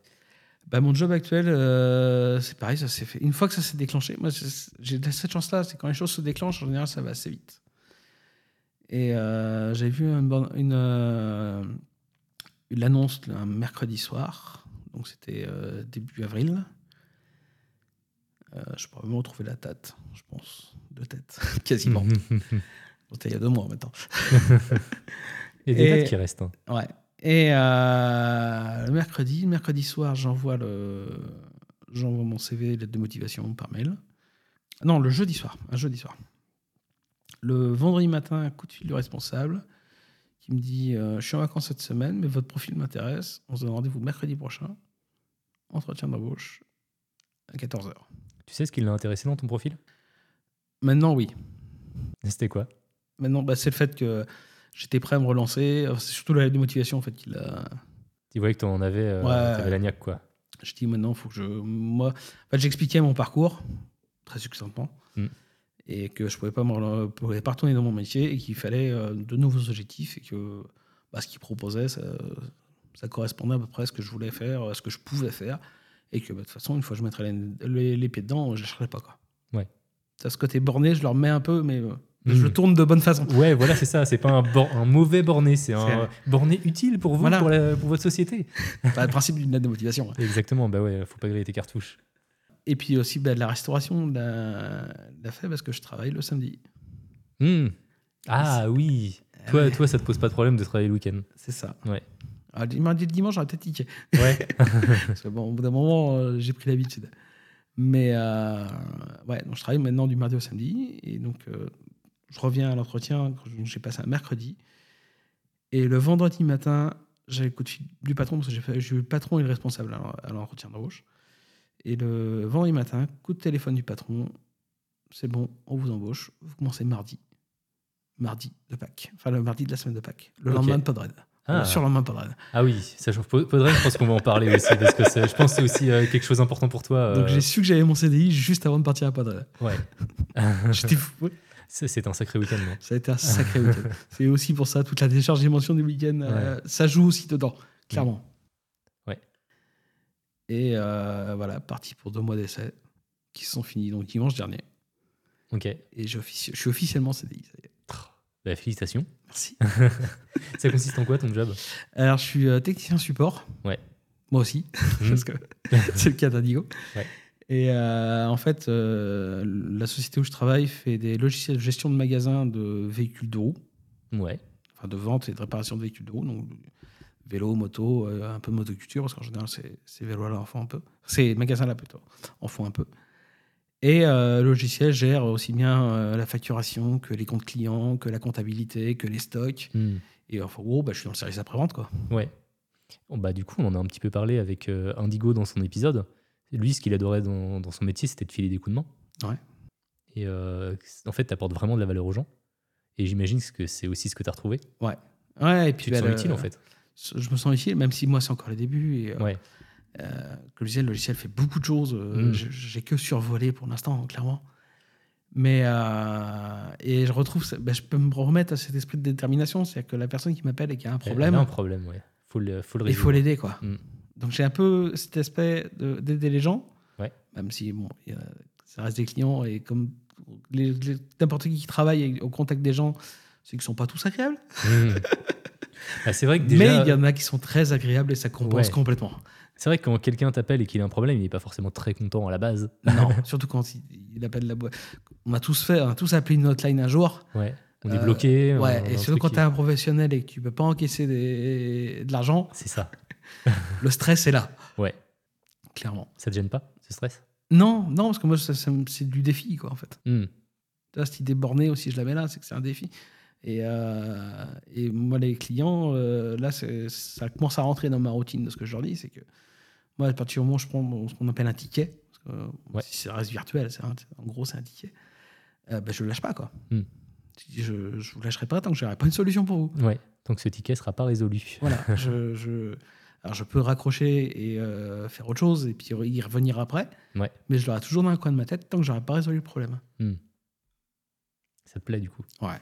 Bah, mon job actuel, euh, c'est pareil, ça s'est fait. Une fois que ça s'est déclenché, moi j'ai cette chance-là, c'est quand les choses se déclenchent, en général, ça va assez vite. Et euh, j'ai vu une, une, euh, une annonce un mercredi soir, donc c'était euh, début avril. Je pourrais me retrouver la date, je pense, de tête, quasiment. C'était il y a deux mois maintenant. Il y a des dates qui restent. hein. Ouais. Et le mercredi, le mercredi soir, j'envoie le, j'envoie mon CV, lettre de motivation par mail. Non, le jeudi soir, un jeudi soir. Le vendredi matin, un coup de fil du responsable qui me dit euh, Je suis en vacances cette semaine, mais votre profil m'intéresse. On se donne rendez-vous mercredi prochain. Entretien d'embauche à 14h. Tu sais ce qui l'a intéressé dans ton profil? Maintenant, oui. C'était quoi? Maintenant, bah, c'est le fait que j'étais prêt à me relancer. C'est surtout la lettre de motivation en fait qu'il a. Tu voyais que tu en avais, euh, Ouais. la niaque, quoi. Je dis maintenant, faut que je. Moi, en fait, j'expliquais mon parcours très succinctement Mm. Et que je pouvais pas me rela- pouvais pas retourner dans mon métier et qu'il fallait euh, de nouveaux objectifs et que bah, ce qu'il proposait, ça, ça correspondait à peu près à ce que je voulais faire, à ce que je pouvais faire et que bah, de toute façon, une fois que je mettrais les, les- les pieds dedans, je lâcherais pas quoi. Ouais. Ce côté borné, je le remets un peu, mais euh, Mm. je le tourne de bonne façon. Ouais, voilà, c'est ça. C'est pas un, bor- un mauvais borné, c'est un borné utile pour vous, Voilà. pour, la- pour votre société. Enfin, le principe d'une lettre de motivation. Exactement, bah ouais, faut pas griller tes cartouches. Et puis aussi bah, de la restauration, de la, de la fait parce que je travaille le samedi. Hmm. Ah oui. Ah Toi, ouais. toi, ça te pose pas de problème de travailler le week-end. C'est ça. Ouais. Alors, le mardi et le dimanche, j'aurais peut-être tiqué. Ouais. Parce que bon, au bout d'un moment, euh, j'ai pris l'habitude. Mais euh, ouais, donc je travaille maintenant du mardi au samedi. Et donc, euh, je reviens à l'entretien quand j'ai passé un mercredi. Et le vendredi matin, j'ai le coup de fil du patron, parce que j'ai eu le patron et le responsable à à l'entretien d'embauche. Et le vendredi matin, coup de téléphone du patron. C'est bon, on vous embauche. Vous commencez mardi. Mardi de Pâques. Enfin, le mardi de la semaine de Pâques. Le lendemain de Podred. Ah. Le surlendemain de Podred. Ah oui, ça chauffe. Podred, je pense qu'on va en parler aussi, parce que je pense que c'est aussi euh, quelque chose d'important pour toi. euh, Donc j'ai su que j'avais mon CDI juste avant de partir à Podred. Ouais. J'étais fou. C'est un sacré week-end, non? Ça a été un sacré week-end. C'est aussi pour ça, toute la décharge d'émotions du week-end, euh, ça joue aussi dedans, clairement. Et euh, voilà, parti pour deux mois d'essai qui se sont finis donc dimanche dernier. Ok. Et je suis officiellement CDI. ça y est. Bah, félicitations. Merci. Ça consiste en quoi ton job? Alors, je suis euh, technicien support. Ouais. Moi aussi, Hmm. parce que c'est le cas d'Indigo. Ouais. Et euh, en fait, euh, la société où je travaille fait des logiciels de gestion de magasins de véhicules de roue. Ouais. enfin de vente et de réparation de véhicules de roue, donc vélo, moto, euh, un peu de motoculture, parce qu'en général, ces vélos-là en font un peu. Ces magasins-là, plutôt, en font un peu. Et euh, le logiciel gère aussi bien euh, la facturation que les comptes clients, que la comptabilité, que les stocks. Hmm. Et en gros, bah, je suis dans le service après-vente, quoi. Ouais. Bon, bah, du coup, on en a un petit peu parlé avec euh, Indigo dans son épisode. Lui, ce qu'il adorait dans, dans son métier, c'était de filer des coups de main. Ouais. Et en fait, tu apportes vraiment de la valeur aux gens. Et j'imagine que c'est aussi ce que tu as retrouvé. Ouais, et puis Tu te bah, sens utile, en fait. Je me sens utile, même si moi, c'est encore les débuts. Et, euh, Ouais. Euh, comme je disais, le logiciel fait beaucoup de choses. Mm. je- J'ai que survolé pour l'instant, clairement. Mais euh, et je retrouve, ben, je peux me remettre à cet esprit de détermination, c'est-à-dire que la personne qui m'appelle et qui a un problème, Il y a un problème, ouais. Faut le, faut le il faut l'aider, quoi. Mm. Donc j'ai un peu cet aspect de- d'aider les gens, Ouais. même si bon, a- ça reste des clients et comme n'importe qui qui travaille au contact des gens, c'est qu'ils sont pas tous agréables. Hmm. Ah, c'est vrai que Mais il y en a qui sont très agréables et ça compense Ouais. complètement. c'est vrai que quand quelqu'un t'appelle et qu'il a un problème, il n'est pas forcément très content à la base. Non, surtout quand il, il appelle la boîte. On a tous fait, on a tous appelé une hotline un jour. Ouais. On est Euh, bloqué. Ouais, et surtout quand tu es un professionnel et que tu peux pas encaisser des- de l'argent, C'est ça. le stress est là, Ouais. clairement. Ça te gêne pas, ce stress? Non, non, parce que moi, c'est du défi, quoi, en fait. Hmm. Tu vois, cette idée bornée aussi, je la mets là, c'est que c'est un défi. Et, euh, et moi, les clients, euh, là, ça commence à rentrer dans ma routine de ce que je leur dis. C'est que moi, à partir du moment où je prends ce qu'on appelle un ticket, parce que, euh, Ouais. si ça reste virtuel, un- en gros, c'est un ticket, euh, ben, je ne le lâche pas. Quoi. Hmm. Je ne vous lâcherai pas tant que je n'aurai pas une solution pour vous. Ouais. Donc ce ticket sera pas résolu. Voilà, je, je- alors je peux raccrocher et faire autre chose et puis y revenir après, Ouais. mais je l'aurai toujours dans un coin de ma tête tant que j'aurai pas résolu le problème. Hmm. Ça te plaît du coup. Ouais.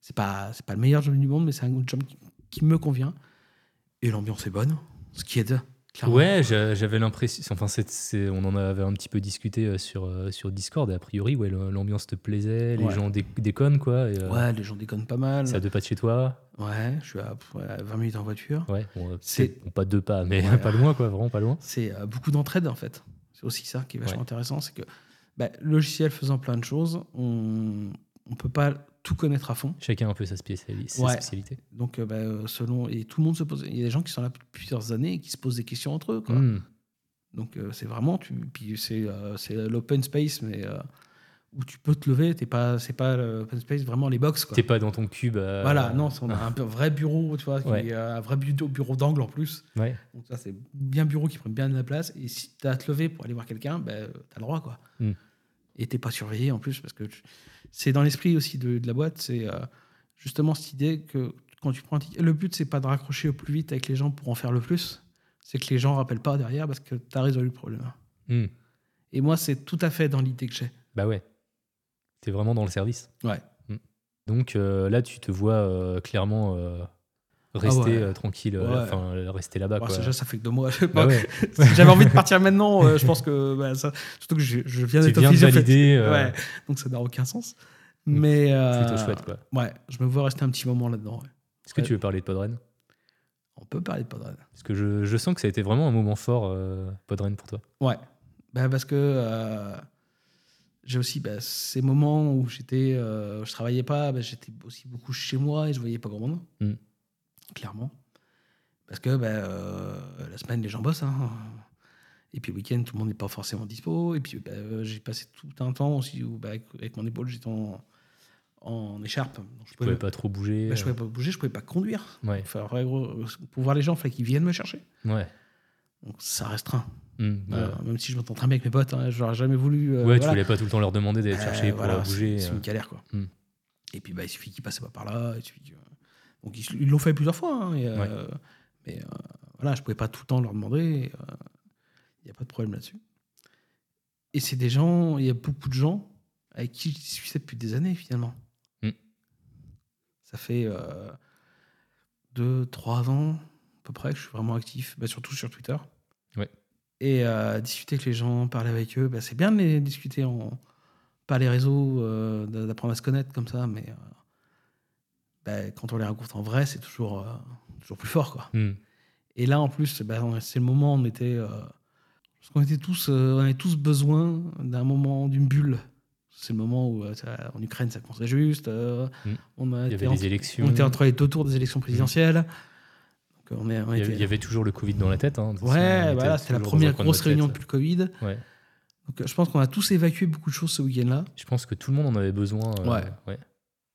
C'est pas, c'est pas le meilleur job du monde, mais c'est un job qui, qui me convient. Et l'ambiance est bonne, ce qui aide. clairement. Ouais, j'a- j'avais l'impression. Enfin, c'est- c'est- on en avait un petit peu discuté euh, sur, euh, sur Discord. Et a priori, ouais, l'ambiance te plaisait, les Ouais. gens dé- déconnent, quoi. Et, euh, Ouais, les gens déconnent pas mal. C'est à deux pas de chez toi. Ouais, je suis à, à 20 minutes en voiture. Ouais, bon, C'est- bon, pas deux pas, mais Ouais. pas loin, quoi. Vraiment pas loin. C'est euh, beaucoup d'entraide, en fait. C'est aussi ça qui est vachement Ouais. intéressant. C'est que bah, le logiciel faisant plein de choses, on ne peut pas tout connaître à fond. Chacun a un peu sa, Ouais. spécialité. Donc, euh, bah, euh, selon. Et tout le monde se pose. Il y a des gens qui sont là depuis plusieurs années et qui se posent des questions entre eux. Quoi. Hmm. Donc, euh, c'est vraiment. Tu... Puis c'est euh, c'est l'open space, mais où tu peux te lever. T'es pas, c'est pas le open space vraiment les box. T'es pas dans ton cube. Voilà, non, on a un vrai bureau, tu vois, qui Ouais. est un vrai bureau, bureau d'angle en plus. Ouais. Donc ça, c'est bien bureau qui prend bien de la place. Et si tu as à te lever pour aller voir quelqu'un, ben, tu as le droit, quoi. Mm. Et t'es pas surveillé en plus, parce que tu- c'est dans l'esprit aussi de, de la boîte, c'est euh, justement cette idée que quand tu prends un ticket, le but, c'est pas de raccrocher au plus vite avec les gens pour en faire le plus, c'est que les gens rappellent pas derrière parce que tu as résolu le problème. Hmm. Et moi, c'est tout à fait dans l'idée que j'ai. Bah ouais. T'es vraiment dans le service. Ouais. Donc euh, là, tu te vois euh, clairement rester Ah ouais. euh, tranquille, euh, Ouais. enfin euh, rester là-bas. Quoi. déjà, ça fait que deux mois. Bah j'avais envie de partir maintenant, je pense que bah, ça, surtout que je, je viens d'être officiel, fait. donc ça n'a aucun sens. Mais euh, Plutôt chouette, quoi. Ouais, je me vois rester un petit moment là-dedans. Est-ce que tu veux parler de Podren? On peut parler de Podren. Parce que je, je sens que ça a été vraiment un moment fort, euh, Podren, pour toi. Ouais, bah, parce que euh, j'ai aussi bah, ces moments où j'étais, je travaillais pas, bah, j'étais aussi beaucoup chez moi et je voyais pas grand monde, Mm. Clairement. Parce que bah, euh, la semaine, les gens bossent. hein. Et puis le week-end, tout le monde n'est pas forcément dispo. Et puis bah, euh, j'ai passé tout un temps aussi où bah, avec, mon épaule, j'étais en, en écharpe. Donc, je Tu pouvais pas trop bouger. bah, je pouvais pas bouger, je pouvais pas conduire. Ouais. Enfin, pour voir les gens, il fallait qu'ils viennent me chercher. Ouais. Donc ça restreint. Ouais. Même si je m'entends très bien avec mes potes, hein, j'aurais jamais voulu. euh, Ouais, tu voulais pas tout le temps leur demander d'aller te Euh, chercher pour voilà, euh, bouger. C'est euh. une galère, quoi. Hmm. Et puis, bah, il suffit qu'ils passent pas par là. Il suffit que- Donc, ils l'ont fait plusieurs fois. hein, et, euh, Mais euh, voilà, je pouvais pas tout le temps leur demander. Il n'y a pas de problème là-dessus. Et c'est des gens, il y a beaucoup de gens avec qui je discutais depuis des années, finalement. Hmm. Ça fait euh, deux, trois ans, à peu près, que je suis vraiment actif, bah, surtout sur Twitter. Ouais. Et euh, discuter avec les gens, parler avec eux, bah, c'est bien de les discuter en, pas les réseaux, euh, d'apprendre à se connaître comme ça, mais euh, bah, quand on les rencontre en vrai, c'est toujours, euh, toujours plus fort. Quoi. Hmm. Et là, en plus, bah, c'est le moment où on était. euh, parce qu'on était tous, euh, on avait tous besoin d'un moment, d'une bulle. C'est le moment où, ça- en Ukraine, ça commençait juste. euh, Mm. on, a Il y été avait en- des élections. on était entre les deux tours des élections présidentielles. Donc, on est, on Il y, avait, était- il y avait toujours le Covid dans la tête. Hein, Ouais, voilà, c'était la première grosse réunion depuis le Covid. Ouais. Donc, je pense qu'on a tous évacué beaucoup de choses ce week-end-là. Je pense que tout le monde en avait besoin. euh, Ouais.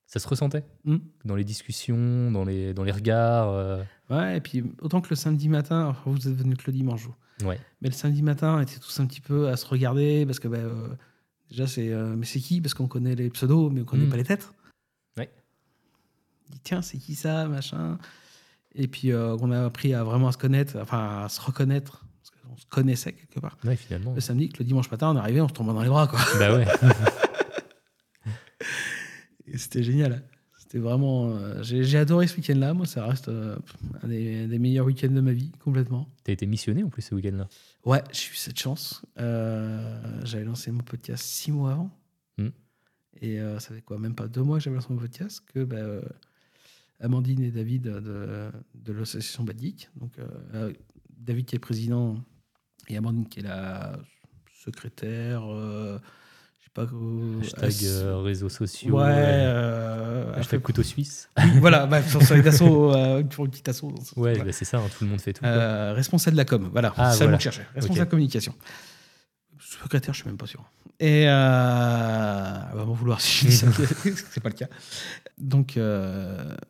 Ça se ressentait Mm. dans les discussions, dans les, dans les regards. euh, Ouais, et puis autant que le samedi matin, vous êtes venu que le dimanche, vous. Ouais. Mais le samedi matin, on était tous un petit peu à se regarder parce que bah, euh, déjà, c'est. euh, mais c'est qui? Parce qu'on connaît les pseudos, mais on connaît Mm. pas les têtes. Ouais. On dit tiens, c'est qui ça Machin? Et puis on a appris à vraiment à se connaître, enfin à se reconnaître, parce qu'on se connaissait quelque part. Ouais, finalement. Le samedi, que le dimanche matin, on est arrivé, on se tombait dans les bras, quoi. bah ouais. Et c'était génial. C'était vraiment. euh, j'ai j'ai adoré ce week-end-là. Moi, ça reste euh, un des, des meilleurs week-ends de ma vie, complètement. T'as été missionné en plus ce week-end-là? Ouais, j'ai eu cette chance. Euh, j'avais lancé mon podcast six mois avant. Mm. Et euh, ça fait quoi? Même pas deux mois que j'avais lancé mon podcast que bah, euh, Amandine et David de, de l'association Badic. Donc, euh, David qui est le président et Amandine qui est la secrétaire. euh, pas. Hashtag euh, réseaux sociaux. Ouais. euh, Hashtag couteau suisse. voilà, bah, sur, sur les assos, euh, pour une petite asso. Ouais, Voilà. bah, c'est ça, hein, tout le monde fait tout. Euh, responsable de la com, voilà, Ah, c'est ça voilà. cherchais. Responsable Ok. communication. Secrétaire, je suis même pas sûr. Et elle va m'en vouloir si je dis ça, c'est pas le cas. Donc,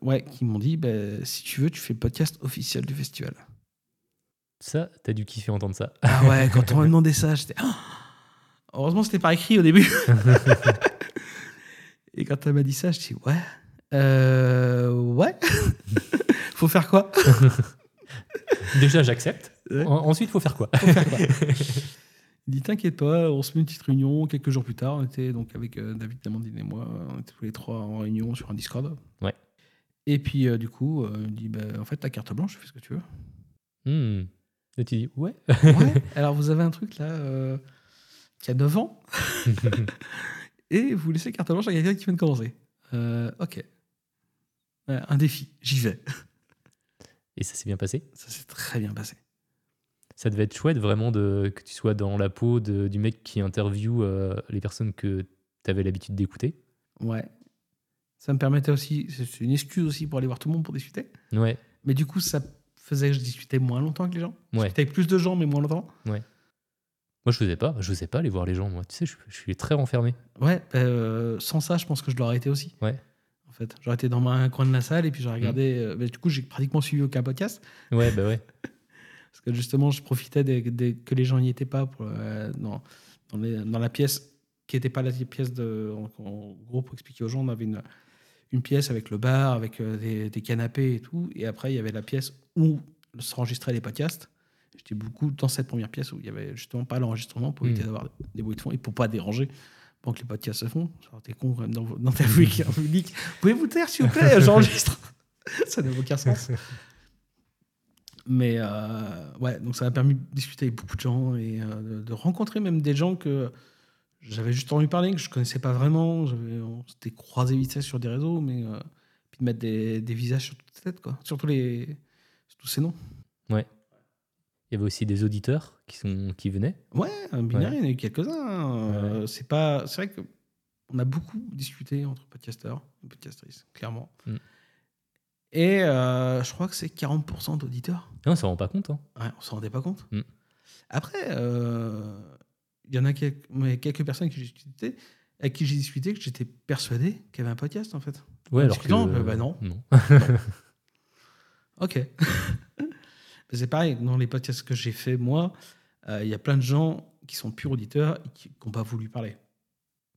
ouais, qui m'ont dit, bah, si tu veux, tu fais le podcast officiel du festival. Ça, t'as dû kiffer entendre ça. Ah ouais, quand on m'a demandé ça, j'étais. Ah Heureusement, c'était par écrit au début. Et quand elle m'a dit ça, je dis ouais. Euh, ouais. Faut faire quoi? Déjà, j'accepte. Ouais. En- ensuite, faut faire quoi? Faut faire quoi? Il dit T'inquiète pas, on se met une petite réunion. Quelques jours plus tard, on était donc avec euh, David, Amandine et moi, on était tous les trois en réunion sur un Discord. Ouais. Et puis, euh, du coup, euh, il me dit bah, En fait, la carte blanche, fais ce que tu veux. Hmm. Et tu dis, ouais. Ouais. Alors, vous avez un truc là qui a 9 ans et vous laissez carte blanche à quelqu'un qui vient de commencer. Euh, ok. Un défi, j'y vais. Et ça s'est bien passé? Ça s'est très bien passé. Ça devait être chouette vraiment de, que tu sois dans la peau de- du mec qui interviewe euh, les personnes que tu avais l'habitude d'écouter. Ouais. Ça me permettait aussi, c'est une excuse aussi pour aller voir tout le monde pour discuter. Ouais. Mais du coup, ça faisait que je discutais moins longtemps avec les gens. Je Ouais. discutais avec plus de gens, mais moins longtemps. Ouais. Moi, je faisais pas. Je faisais pas aller voir les gens. Moi, tu sais, je, je suis très renfermé. Ouais, euh, sans ça, je pense que je l'aurais été aussi. Ouais. En fait, j'aurais été dans un coin de la salle et puis j'aurais regardé. euh, bah, du coup, j'ai pratiquement suivi aucun podcast Ouais, bah ouais. parce que justement, je profitais des- des- que les gens n'y étaient pas pour, euh, dans, dans, les- dans la pièce qui n'était pas la pièce de. En, en gros, pour expliquer aux gens, on avait une, une pièce avec le bar, avec euh, des, des canapés et tout. Et après, il y avait la pièce où s'enregistraient les podcasts. J'étais beaucoup dans cette première pièce où il y avait justement pas l'enregistrement pour éviter Mm. d'avoir des bruits de fond et pour pas déranger pendant que les podcasts se font. Été con quand même dans- d'interviewer quelqu'un en public. Pouvez-vous taire, s'il vous plaît J'enregistre? ça n'a aucun sens. Mais euh, ouais, donc ça m'a permis de discuter avec beaucoup de gens et euh, de, de rencontrer même des gens que j'avais juste entendu parler, que je connaissais pas vraiment. On s'était croisés vite fait sur des réseaux, mais euh, puis de mettre des, des visages sur toute tête, quoi. Surtout les, sur tous ces noms. Il y avait aussi des auditeurs qui, sont, qui venaient. Ouais, binaire, Ouais. il y en a eu quelques-uns. hein. Euh, C'est pas, c'est vrai que on a beaucoup discuté entre podcasteurs et podcastrices, clairement. Mm. Et euh, je crois que c'est 40% d'auditeurs. Non, on s'en rend pas compte. Hein. Ouais, on s'en rendait pas compte. Mm. Après, euh, il y en a quelques, quelques personnes qui j'ai discuté, avec qui j'ai discuté que j'étais persuadé qu'il y avait un podcast en fait. Ouais, En alors que... bah, bah non. Non. Ok. C'est pareil, dans les podcasts que j'ai fait moi, euh, il y a plein de gens qui sont purs auditeurs et qui n'ont pas voulu parler.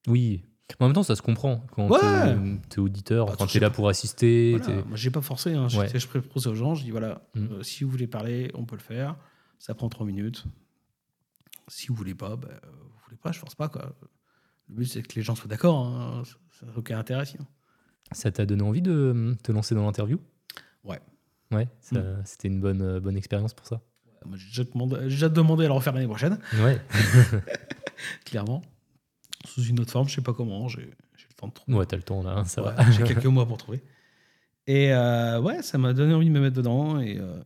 Oui. Mais en même temps, ça se comprend. Quand Ouais. t'es- t'es auditeur, Bah, quand t'es là pour assister. Voilà. Moi, j'ai pas forcé. Hein. Je, Ouais. propose aux gens, je dis voilà, Mm. euh, si vous voulez parler, on peut le faire. Ça prend trois minutes. Si vous voulez pas, bah, vous voulez pas, je force pas. Quoi. Le but, c'est que les gens soient d'accord. hein. Ça n'a aucun intérêt sinon. Ça t'a donné envie de euh, te lancer dans l'interview? Ouais. Ouais, ça- c'était une bonne, euh, bonne expérience pour ça. J'ai déjà, demandé- à le refaire l'année prochaine, Ouais. clairement. Sous une autre forme, je sais pas comment. J'ai le temps de trouver. Ouais, t'as le temps là, hein, ça Ouais, va. J'ai quelques mois pour trouver. Et euh, ouais, ça m'a donné envie de me mettre dedans. Et euh,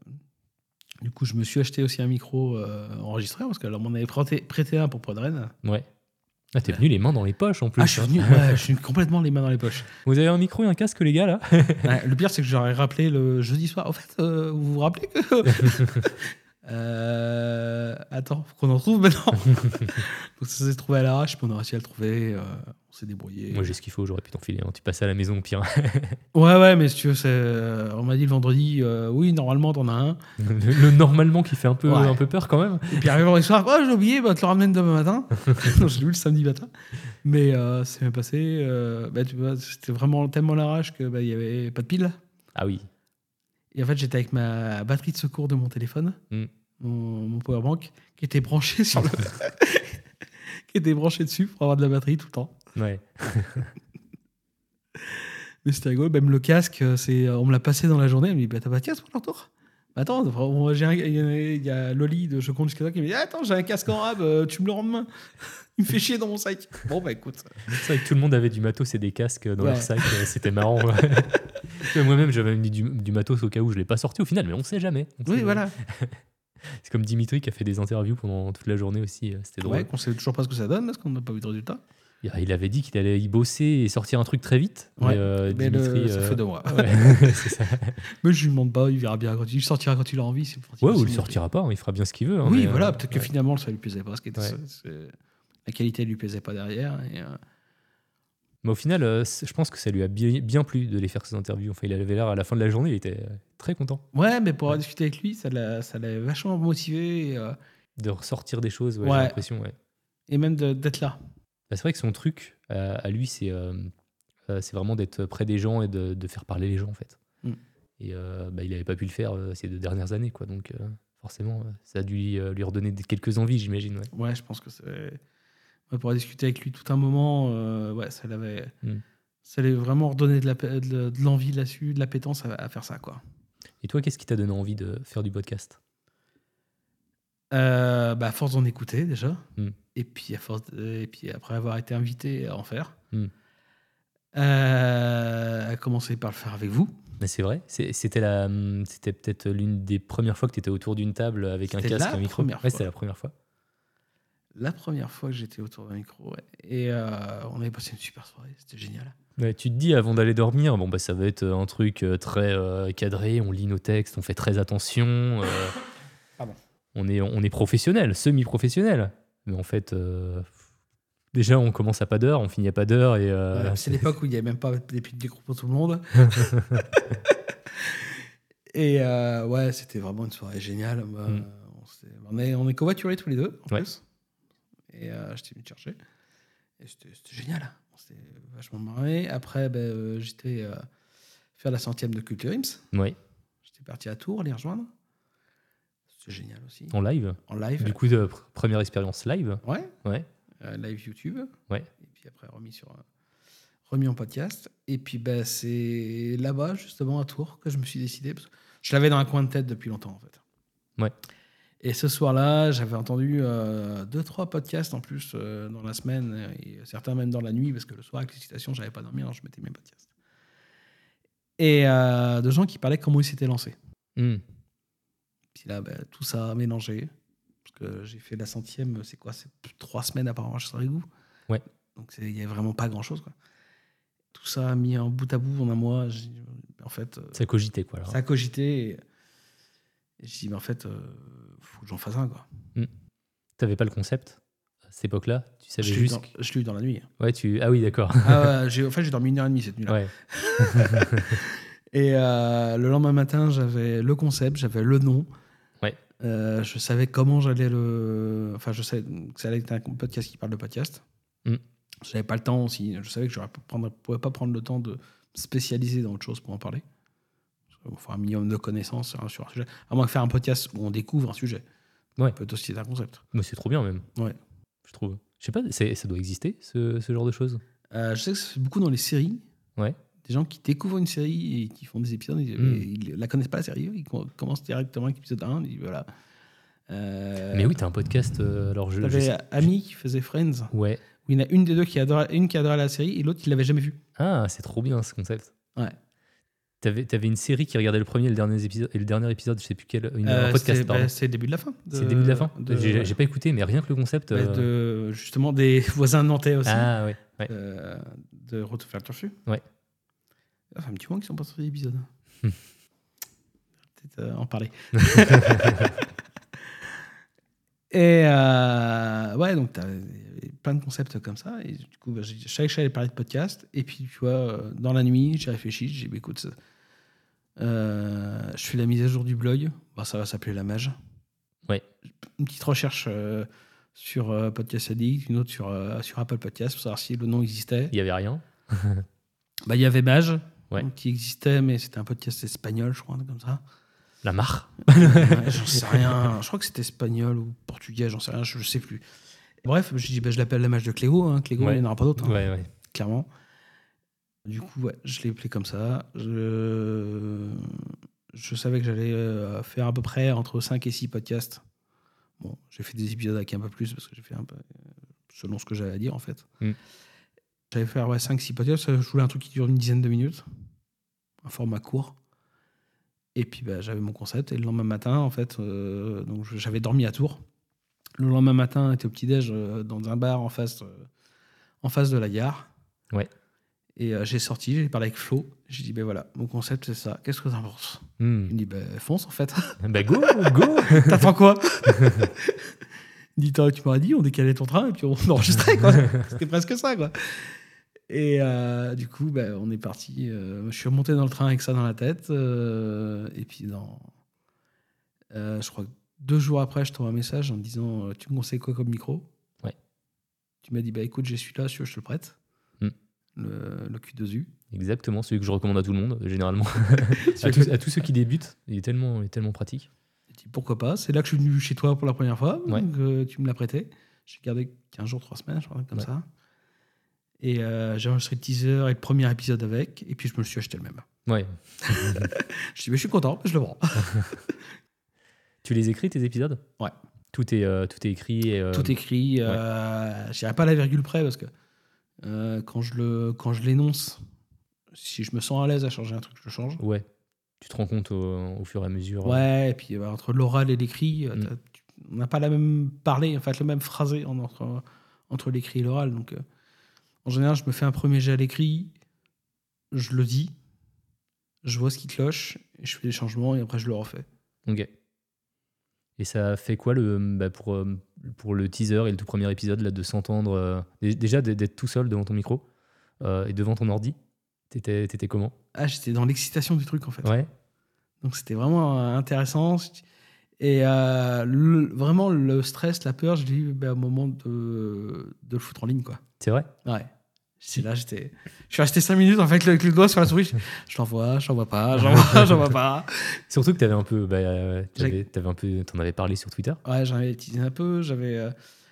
du coup, je me suis acheté aussi un micro euh, enregistreur parce que alors, on m'en avait prêté, prêté un pour Podren. Ouais. Ah, t'es venu les mains dans les poches en plus. Ah, je suis venu, ouais, je suis complètement les mains dans les poches. Vous avez un micro et un casque, les gars, là? Ouais, le pire, c'est que j'aurais rappelé le jeudi soir. En fait, euh, vous vous rappelez que. Euh, attends, faut qu'on en trouve maintenant. Donc ça s'est trouvé à l'arrache, puis on a réussi à le trouver. euh, on s'est débrouillé. Moi, j'ai ce qu'il faut, j'aurais pu t'enfiler. hein. Tu passes à la maison au pire. Ouais, ouais, mais si tu veux, euh, on m'a dit le vendredi, euh, oui, normalement, t'en as un. le, le normalement qui fait un peu, Ouais. un peu peur quand même. Et puis arrivé le soir, oh, j'ai oublié, bah, te le ramène demain matin. non, je l'ai eu le samedi matin. Mais c'est bien passé. bah, tu vois, c'était vraiment tellement l'arrache que bah, il y avait pas de pile. Ah oui. Et en fait, j'étais avec ma batterie de secours de mon téléphone, Mm. Mon, mon powerbank, qui était branché sur le. qui était branché dessus pour avoir de la batterie tout le temps. Ouais. Mais c'était rigolo. Même le casque, euh, c'est, on me l'a passé dans la journée. Elle me dit bah, T'as pas de casque pour Bah, Attends, il y a- Loli de Je compte jusqu'à toi qui me dit Attends, j'ai un casque en rab, euh, tu me le rends demain. Il me fait chier dans mon sac. Bon, bah écoute. C'est vrai que tout le monde avait du matos et des casques dans Ouais. leur sac. euh, C'était marrant. Moi-même, j'avais mis du, du matos au cas où je l'ai pas sorti au final, mais on sait jamais. On sait Oui, jamais. C'est comme Dimitri qui a fait des interviews pendant toute la journée aussi. euh, C'était drôle. Ouais, qu'on sait toujours pas ce que ça donne parce qu'on n'a pas eu de résultat. Il- avait dit qu'il allait y bosser et sortir un truc très vite. Ouais. Mais, euh, Mais le- Dimitri. ça euh, fait deux mois. ouais, ça. Mais je lui demande pas, il verra bien quand il, il sortira quand il a envie. le Ouais, ou il principe. sortira pas, hein, il fera bien ce qu'il veut. hein, Oui, voilà, euh, peut-être que finalement ça lui plaisait pas. Ce qui était, la qualité lui plaisait pas derrière. Et, Mais au final, euh, je pense que ça lui a bien, bien plu de les faire ces interviews. Enfin, il avait l'air à la fin de la journée, il était euh, très content Ouais, mais pour avoir discuté avec lui, ça l'a ça l'a vachement motivé. Et, euh, de ressortir des choses. ouais, Ouais. J'ai l'impression. Ouais. et même de- d'être là. Bah, c'est vrai que son truc euh, à lui, c'est euh, euh, c'est vraiment d'être près des gens et de, de faire parler les gens en fait. Mm. Et euh, bah, il n'avait pas pu le faire euh, ces deux dernières années, quoi. Donc euh, forcément, euh, ça a dû lui, euh, lui redonner des- quelques envies, j'imagine. ouais. Ouais, je pense que c'est. Ouais, pour avoir discuté avec lui tout un moment, euh, ouais, ça l'avait. Mm. Ça allait vraiment redonner de la- de de l'envie là-dessus, de l'appétence à, à faire ça, quoi. Et toi, qu'est-ce qui t'a donné envie de faire du podcast? Euh, bah, à force d'en écouter déjà, Mm. et puis à force de- et puis après avoir été invité à en faire, Mm. euh, à commencer par le faire avec vous. Mais c'est vrai, c'est- c'était la, c'était peut-être l'une des premières fois que tu étais autour d'une table avec un casque, la un micro. Ouais, c'était la première fois. La première fois que j'étais autour d'un micro, ouais. et euh, on avait passé une super soirée, c'était génial. Ouais, tu te dis avant d'aller dormir, bon bah ça va être un truc euh, très euh, cadré, on lit nos textes, on fait très attention. euh, Pardon. on est on est professionnel, semi-professionnel. Mais en fait, euh, déjà, on commence à pas d'heure, on finit à pas d'heure. Et, euh, Ouais, c'est l'époque où il n'y avait même pas des des groupes pour tout le monde. Et euh, ouais, c'était vraiment une soirée géniale. Bah, Mm. on, s'est- on est, on est covoiturés tous les deux, en Ouais. plus. Et euh, j'étais venu te chercher. Et c'était génial. On s'est vachement marré. Après, ben, euh, j'étais euh, faire la centième de Culture Ims. ouais, J'étais parti à Tours les rejoindre. C'était génial aussi. en live. En live. Du coup, de pr- première expérience live. Ouais. Ouais. Euh, live YouTube. Ouais. Et puis après remis sur remis en podcast. Et puis ben, c'est là-bas justement à Tours que je me suis décidé. Parce que je l'avais dans un coin de tête depuis longtemps en fait. Ouais. Et ce soir-là, j'avais entendu euh, deux trois podcasts en plus euh, dans la semaine et certains même dans la nuit parce que le soir avec les citations, j'avais pas dormi, alors je mettais mes podcasts. Et euh, de gens qui parlaient comment ils s'étaient lancés. Hmm. Puis là, ben, tout ça a mélangé. Parce que j'ai fait la centième, c'est quoi C'est trois semaines après enregistrer goût. Ouais. Donc il n'y a vraiment pas grand chose. Quoi. Tout ça a mis en bout à bout en un mois. En fait, euh, Ça cogitait, quoi. alors. ça a cogité. Et, et je dit, mais en fait, euh, faut que j'en fasse un. Quoi. T'avais pas le concept à cette époque-là? Tu savais Je juste. dans- je l'ai eu dans la nuit. Ouais, tu. Ah oui, d'accord. ah, ouais, en fait, j'ai dormi une heure et demie cette nuit-là. Ouais. Et euh, le lendemain matin, j'avais le concept, j'avais le nom. Ouais. Euh, je savais comment j'allais le. Enfin, je savais que ça allait être un podcast qui parle de podcast. Mm. Je n'avais pas le temps aussi. Je savais que je ne pourrais pas prendre le temps de spécialiser dans autre chose pour en parler. Il faut un minimum de connaissances hein, sur un sujet. À moins que faire un podcast où on découvre un sujet. Ouais. Ça peut être aussi un concept. Mais c'est trop bien, même. Ouais. Je trouve. Je sais pas, c'est- ça doit exister, ce, ce genre de choses? Euh, je sais que c'est beaucoup dans les séries. Ouais. Des gens qui découvrent une série et qui font des épisodes, ils, Mm. ils la connaissent pas la série, ils com- commencent directement avec l'épisode 1, ils disent voilà. Euh, Mais oui, t'as un podcast. euh, alors, je. T'avais Ami qui faisait Friends, Ouais. où il y en a une des deux qui adorait, une qui adorait la série et l'autre qui l'avait jamais vue. Ah, c'est trop bien ce concept. Ouais. T'avais avais une série qui regardait le premier et le dernier épisode, et le dernier épisode je sais plus quel. Une, Euh, un podcast, bah, c'est le début de la fin. c'est le début de la fin J'ai pas écouté, mais rien que le concept. bah, euh, de- justement des voisins nantais aussi. Ah ouais. ouais. euh, de Retour vers le Turfu. Ouais. Ça fait un petit moment qu'ils sont pas sortis d'épisode. Hmm. Peut-être en parler. Et ouais, donc t'as plein de concepts comme ça. Et du coup, bah, je savais que j'allais parler de podcast. Et puis, tu vois, dans la nuit, j'ai réfléchi. J'ai dit, bah, écoute, je fais la mise à jour du blog. Bah, ça va s'appeler La Mage. Ouais. Une petite recherche euh, sur euh, Podcast Addict, une autre sur, euh, sur Apple Podcast pour savoir si le nom existait. Il y avait rien. Bah, il y avait Mage Ouais. qui existait, mais c'était un podcast espagnol, je crois, comme ça. La mare. Ouais, j'en sais rien. Je crois que c'était espagnol ou portugais, j'en sais rien, je, je sais plus. Bref, je dis, bah, je l'appelle la Mage de Clégo. Hein. Ouais. il n'y en aura pas d'autre, hein, ouais. clairement. Du coup, ouais, je l'ai appelé comme ça. Je, je savais que j'allais euh, faire à peu près entre 5 et 6 podcasts. Bon, j'ai fait des épisodes avec un peu plus parce que j'ai fait un peu euh, selon ce que j'avais à dire en fait. Mm. J'allais faire ouais, 5-6 podcasts. Je voulais un truc qui dure une dizaine de minutes, un format court. Et puis bah, j'avais mon concept. Et le lendemain matin, en fait, euh, donc j'avais dormi à Tours. Le lendemain matin, j'étais au petit-déj euh, dans un bar en face, euh, en face de la gare. Ouais. Et euh, j'ai sorti, j'ai parlé avec Flo. J'ai dit, ben voilà, mon concept c'est ça. Qu'est-ce que t'en penses? Hmm. Il me dit, ben fonce en fait. Bah go, go T'attends quoi? Il dit, tu m'aurais dit, on décalait ton train et puis on enregistrait quoi. C'était presque ça quoi. Et euh, du coup, ben, on est parti. euh, je suis remonté dans le train avec ça dans la tête. et puis dans, je crois que deux jours après, je t'envoie un message en me disant, tu me conseilles quoi comme micro? Ouais. Tu m'as dit, bah écoute, j'ai celui-là, si tu veux, je te le prête. Le, le Q2U. Exactement, celui que je recommande à tout le monde, généralement. à, tous, que- à tous ceux qui débutent, il est tellement, il est tellement pratique. Dit pourquoi pas. C'est là que je suis venu chez toi pour la première fois. Ouais. Donc, euh, tu me l'as prêté. J'ai gardé 15 jours, 3 semaines, je crois, comme Ouais. ça. Et euh, j'ai enregistré le teaser et le premier épisode avec. Et puis je me le suis acheté le même. Ouais. Je dis, mais je suis content, je le prends. Tu les écris, tes épisodes? Ouais. Tout est, euh, tout est écrit. Et, euh, Tout écrit. Euh, J'irai pas à la virgule près parce que euh, quand je le- quand je l'énonce, si je me sens à l'aise à changer un truc, je le change. Ouais. Tu te rends compte au, au fur et à mesure. Ouais, et puis euh, entre l'oral et l'écrit, euh, Mm. tu- on n'a pas la même parlé, en fait, le même phrasé en- entre, entre l'écrit et l'oral. Donc, euh, en général, je me fais un premier jet à l'écrit, je le dis, je vois ce qui cloche, et je fais des changements, et après, je le refais. Ok. Et ça fait quoi le, bah, pour euh, pour le teaser et le tout premier épisode, là, de s'entendre. euh, dé- déjà d'être- d'être tout seul devant ton micro euh, et devant ton ordi. T'étais t'étais comment? Ah, j'étais dans l'excitation du truc en fait. Ouais. Donc c'était vraiment euh, intéressant. Et euh, le- vraiment, le stress, la peur, je l'ai eu ben, au moment de, de le foutre en ligne. quoi. C'est vrai? Ouais. C'est là, j'étais. Je suis resté 5 minutes en fait, avec le doigt sur la souris. Je, l'envoie, je l'envoie pas, je l'envoie, je l'envoie pas. Surtout que t'avais un peu. Bah, t'avais, t'avais un peu. T'en avais parlé sur Twitter. Ouais, j'en avais utilisé un peu. J'avais, euh,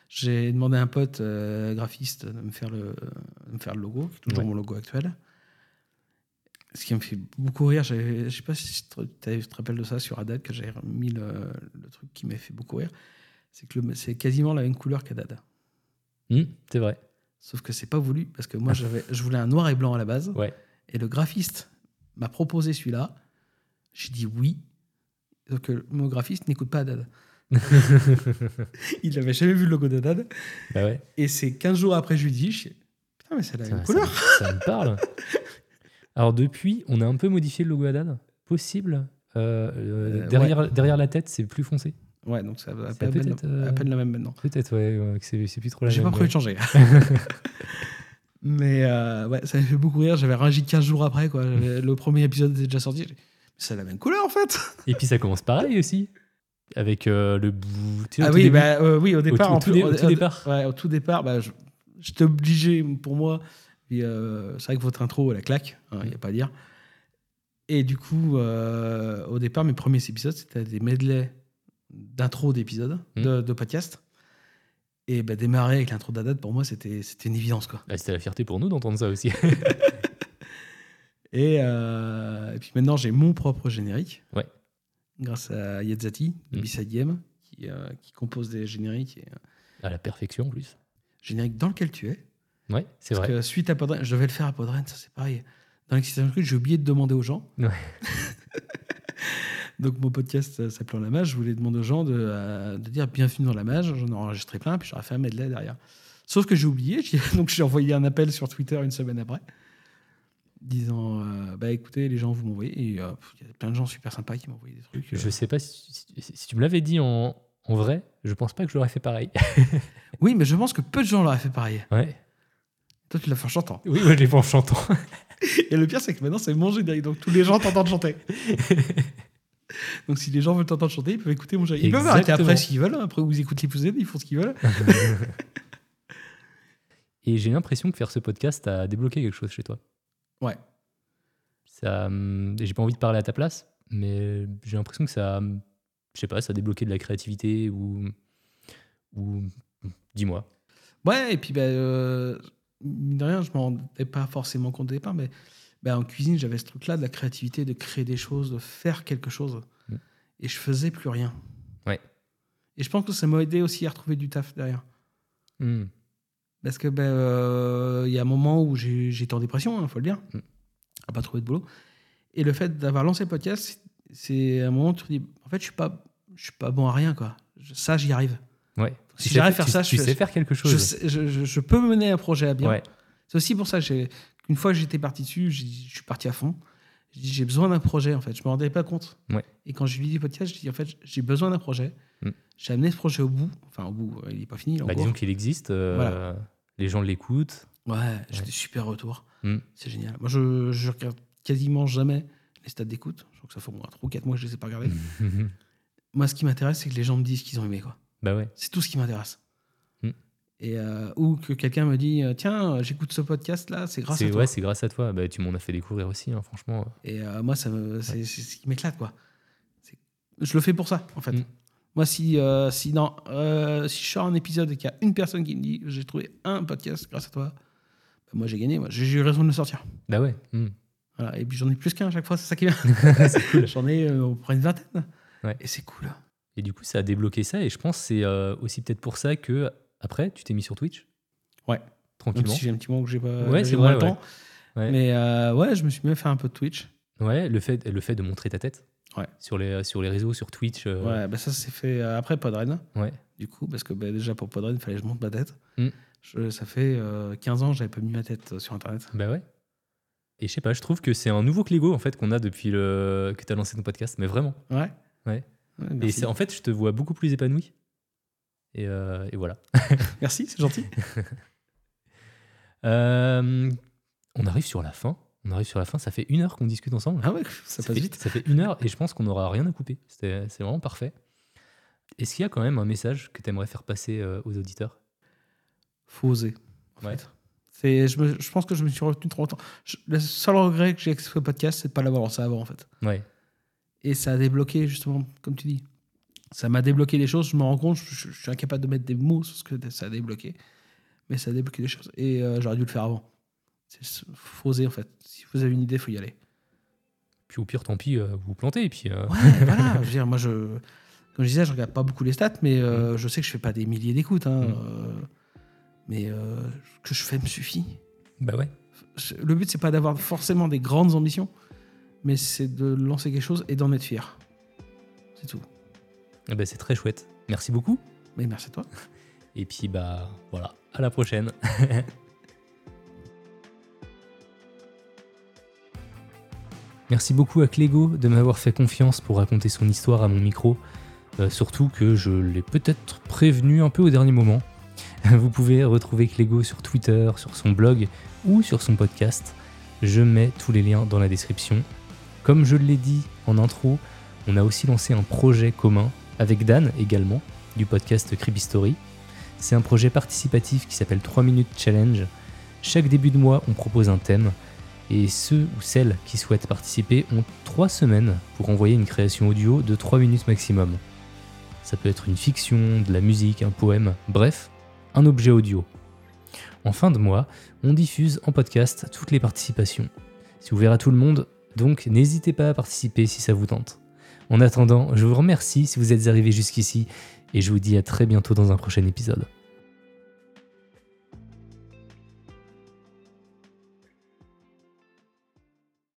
j'ai demandé à un pote euh, graphiste de me faire le, de me faire le logo, qui est toujours Ouais. mon logo actuel. Ce qui me fait beaucoup rire, je sais pas si tu te, tu te rappelles de ça sur Haddad, que j'avais mis le, le truc qui m'a fait beaucoup rire. C'est que c'est quasiment la même couleur qu'Haddad. Hmm, c'est vrai. Sauf que c'est pas voulu, parce que moi, j'avais, je voulais un noir et blanc à la base. Ouais. Et le graphiste m'a proposé celui-là. J'ai dit oui. Donc mon graphiste n'écoute pas Haddad. Il n'avait jamais vu le logo d'Haddad. Bah ouais. Et c'est 15 jours après, je lui dis je dis, Putain, mais c'est la Ça, même couleur. me- ça me parle. Alors depuis, on a un peu modifié le logo Haddad. Possible. Euh, euh, Euh, derrière, derrière la tête, c'est plus foncé. Ouais, donc ça va à peine, peut-être, euh, à peine la même maintenant. Peut-être, ouais, ouais, que c'est, c'est plus trop la J'ai même. pas prévu de changer. mais euh, ouais, ça m'a fait beaucoup rire. J'avais réagi 15 jours après. Quoi. Le premier épisode était déjà sorti. J'ai dit, C'est la même couleur en fait. Et puis ça commence pareil aussi. Avec euh, le bout. tu sais, au Ah oui, début. bah, euh, oui, au départ. tout- en au tout au départ. Ouais, au tout départ, bah, je- j'étais obligé pour moi. Puis, euh, c'est vrai que votre intro, elle a claque, il n'y a pas à dire. Et du coup, euh, au départ, mes premiers épisodes, c'était des medleys d'intro d'épisodes, Mm. de, de podcast. Et bah, démarrer avec l'intro d'Adad, pour moi, c'était une évidence. Quoi. Bah, c'était la fierté pour nous d'entendre ça aussi. Et, euh, et puis maintenant, j'ai mon propre générique. Ouais. Grâce à Yadzati, de Mm. B-Side Game, qui, euh, qui compose des génériques. Et, euh, à la perfection en plus. générique dans lequel tu es. Ouais, c'est Parce vrai. que suite à Podren, je devais le faire à Podren, ça c'est pareil. Dans truc, j'ai oublié de demander aux gens. Ouais. Donc mon podcast euh, s'appelant La Mage, je voulais demander aux gens de, euh, de dire bienvenue dans La Mage. J'en ai enregistré plein, puis j'aurais fait un medley derrière. Sauf que j'ai oublié, donc j'ai envoyé un appel sur Twitter une semaine après, disant euh, bah écoutez, les gens vous m'envoyez. Et euh, il y a plein de gens super sympas qui m'ont envoyé des trucs. Je sais pas si, si- si tu me l'avais dit en, en vrai, je pense pas que je l'aurais fait pareil. Oui, mais je pense que peu de gens l'auraient fait pareil. Ouais. Toi, tu l'as fait en chantant. Oui, moi je l'ai fait en chantant. Et le pire, c'est que maintenant, c'est mon générique, donc tous les gens t'entendent chanter. Donc si les gens veulent t'entendre chanter, ils peuvent écouter mon générique. Ils peuvent arrêter après s'ils veulent. hein. Après, vous écoutez l'épisode, ils font ce qu'ils veulent. Et j'ai l'impression que faire ce podcast a débloqué quelque chose chez toi. Ouais. Ça, hum, j'ai pas envie de parler à ta place, mais j'ai l'impression que ça, hum, je sais pas, ça a débloqué de la créativité ou, ou dis-moi. Ouais, et puis, ben, euh, mine de rien, je m'en rendais pas forcément compte au départ, mais ben, en cuisine, j'avais ce truc-là de la créativité, de créer des choses, de faire quelque chose. Mm. Et je faisais plus rien. Ouais. Et je pense que ça m'a aidé aussi à retrouver du taf derrière. Hmm. Parce que ben, euh, y a un moment où j'étais en dépression, il faut le dire, Mm. à pas trouver de boulot. Et le fait d'avoir lancé le podcast, c'est- c'est un moment où tu te dis, en fait, je suis pas, je suis pas bon à rien, quoi. Je- ça, j'y arrive. Ouais. Si Tu j'arrive à faire- faire ça, tu, je tu sais faire quelque chose. Je, sais- je, je- je peux mener un projet à bien. Ouais. C'est aussi pour ça qu'une fois que j'étais parti dessus, je suis parti à fond. J'ai dit, j'ai besoin d'un projet, en fait. Je me rendais pas compte. Ouais. Et quand je lui ai dit podcast, je dis, en fait, j'ai besoin d'un projet. Mm. J'ai amené ce projet au bout. Enfin, au bout, il n'est pas fini. Bah, disons qu'il existe, euh, Voilà. les gens l'écoutent. Ouais, j'ai des super retours. Mm. C'est génial. Moi, je, je regarde quasiment jamais les stats d'écoute. Je crois que ça fait au moins 3 ou 4 mois que je les ai pas regardés. Moi, ce qui m'intéresse, c'est que les gens me disent qu'ils ont aimé. quoi. Bah ouais. C'est tout ce qui m'intéresse. Mm. Et, euh, ou que quelqu'un me dit euh, Tiens, euh, j'écoute ce podcast-là, c'est grâce à toi. ouais, c'est grâce à toi. Bah, tu m'en as fait découvrir aussi, hein, franchement. Et euh, moi, ça me- c'est c'est ce qui m'éclate, quoi. Je le fais pour ça, en fait. Mm. Moi, si, euh, si, dans, si je sors un épisode et qu'il y a une personne qui me dit j'ai trouvé un podcast grâce à toi, bah, moi j'ai gagné, moi j'ai eu raison de le sortir. Bah ouais. hmm. Voilà. Et puis j'en ai plus qu'un à chaque fois, c'est ça qui c'est cool. j'en ai au près une vingtaine. Ouais. Et c'est cool. Et du coup, ça a débloqué ça. Et je pense que c'est euh, aussi peut-être pour ça que après, tu t'es mis sur Twitch. Ouais. Même Tranquillement. si j'ai un petit moment que j'ai pas Ouais, c'est vrai, le temps. Ouais. Mais euh, ouais, je me suis mis à faire un peu de Twitch. Ouais, le fait, le fait de montrer ta tête. Ouais. Sur les, sur les réseaux, sur Twitch. euh, Ouais, bah ça s'est fait euh, après Podren. Ouais. Du coup, parce que bah, déjà pour Podren, il fallait que je monte ma tête. Mm. Je- ça fait euh, 15 ans que j'avais pas mis ma tête euh, sur Internet. Bah ouais. Et je sais pas, je trouve que c'est un nouveau Clégo en fait qu'on a depuis le... que tu as lancé ton podcast, mais vraiment. Ouais. Ouais. Et c'est en fait, je te vois beaucoup plus épanoui. Et, euh, et voilà. Merci, c'est gentil. Euh, on arrive sur la fin. On arrive sur la fin. Ça fait une heure qu'on discute ensemble. Ah ouais, ça passe fait, vite. Ça fait une heure et je pense qu'on n'aura rien à couper. C'était- C'est vraiment parfait. Est-ce qu'il y a quand même un message que tu aimerais faire passer euh, aux auditeurs? Faut oser. en Ouais. fait. C'est, je, me- je pense que je me suis retenu trop longtemps. Je- le seul regret que j'ai avec ce podcast, c'est de pas l'avoir lancé avant, en fait. Ouais. Et ça a débloqué, justement, comme tu dis. Ça m'a débloqué des choses. Je me rends compte, je, suis incapable de mettre des mots sur ce que ça a débloqué. Mais ça a débloqué des choses. Et euh, j'aurais dû le faire avant. C'est faut oser, en fait. Si vous avez une idée, faut y aller. Puis au pire, tant pis, euh, vous vous plantez. Et puis, euh, Ouais, voilà. Je veux dire, moi, je, comme je disais, je regarde pas beaucoup les stats, mais Mm. je sais que je fais pas des milliers d'écoutes. hein, euh, mais ce que je fais me suffit. bah ouais. Le but, c'est pas d'avoir forcément des grandes ambitions, mais c'est de lancer quelque chose et d'en être fier. C'est tout. Eh ben, c'est très chouette. Merci beaucoup. Mais merci à toi. Et puis, bah voilà, à la prochaine. Merci beaucoup à Clégo de m'avoir fait confiance pour raconter son histoire à mon micro. Euh, surtout que je l'ai peut-être prévenu un peu au dernier moment. Vous pouvez retrouver Clégo sur Twitter, sur son blog ou sur son podcast. Je mets tous les liens dans la description. Comme je l'ai dit en intro, on a aussi lancé un projet commun avec Dan également du podcast Creepy Story. C'est un projet participatif qui s'appelle 3 minutes challenge. Chaque début de mois, on propose un thème et ceux ou celles qui souhaitent participer ont 3 semaines pour envoyer une création audio de 3 minutes maximum. Ça peut être une fiction, de la musique, un poème, bref, un objet audio. En fin de mois, on diffuse en podcast toutes les participations. C'est ouvert à tout le monde, donc n'hésitez pas à participer si ça vous tente. En attendant, je vous remercie si vous êtes arrivé jusqu'ici et je vous dis à très bientôt dans un prochain épisode.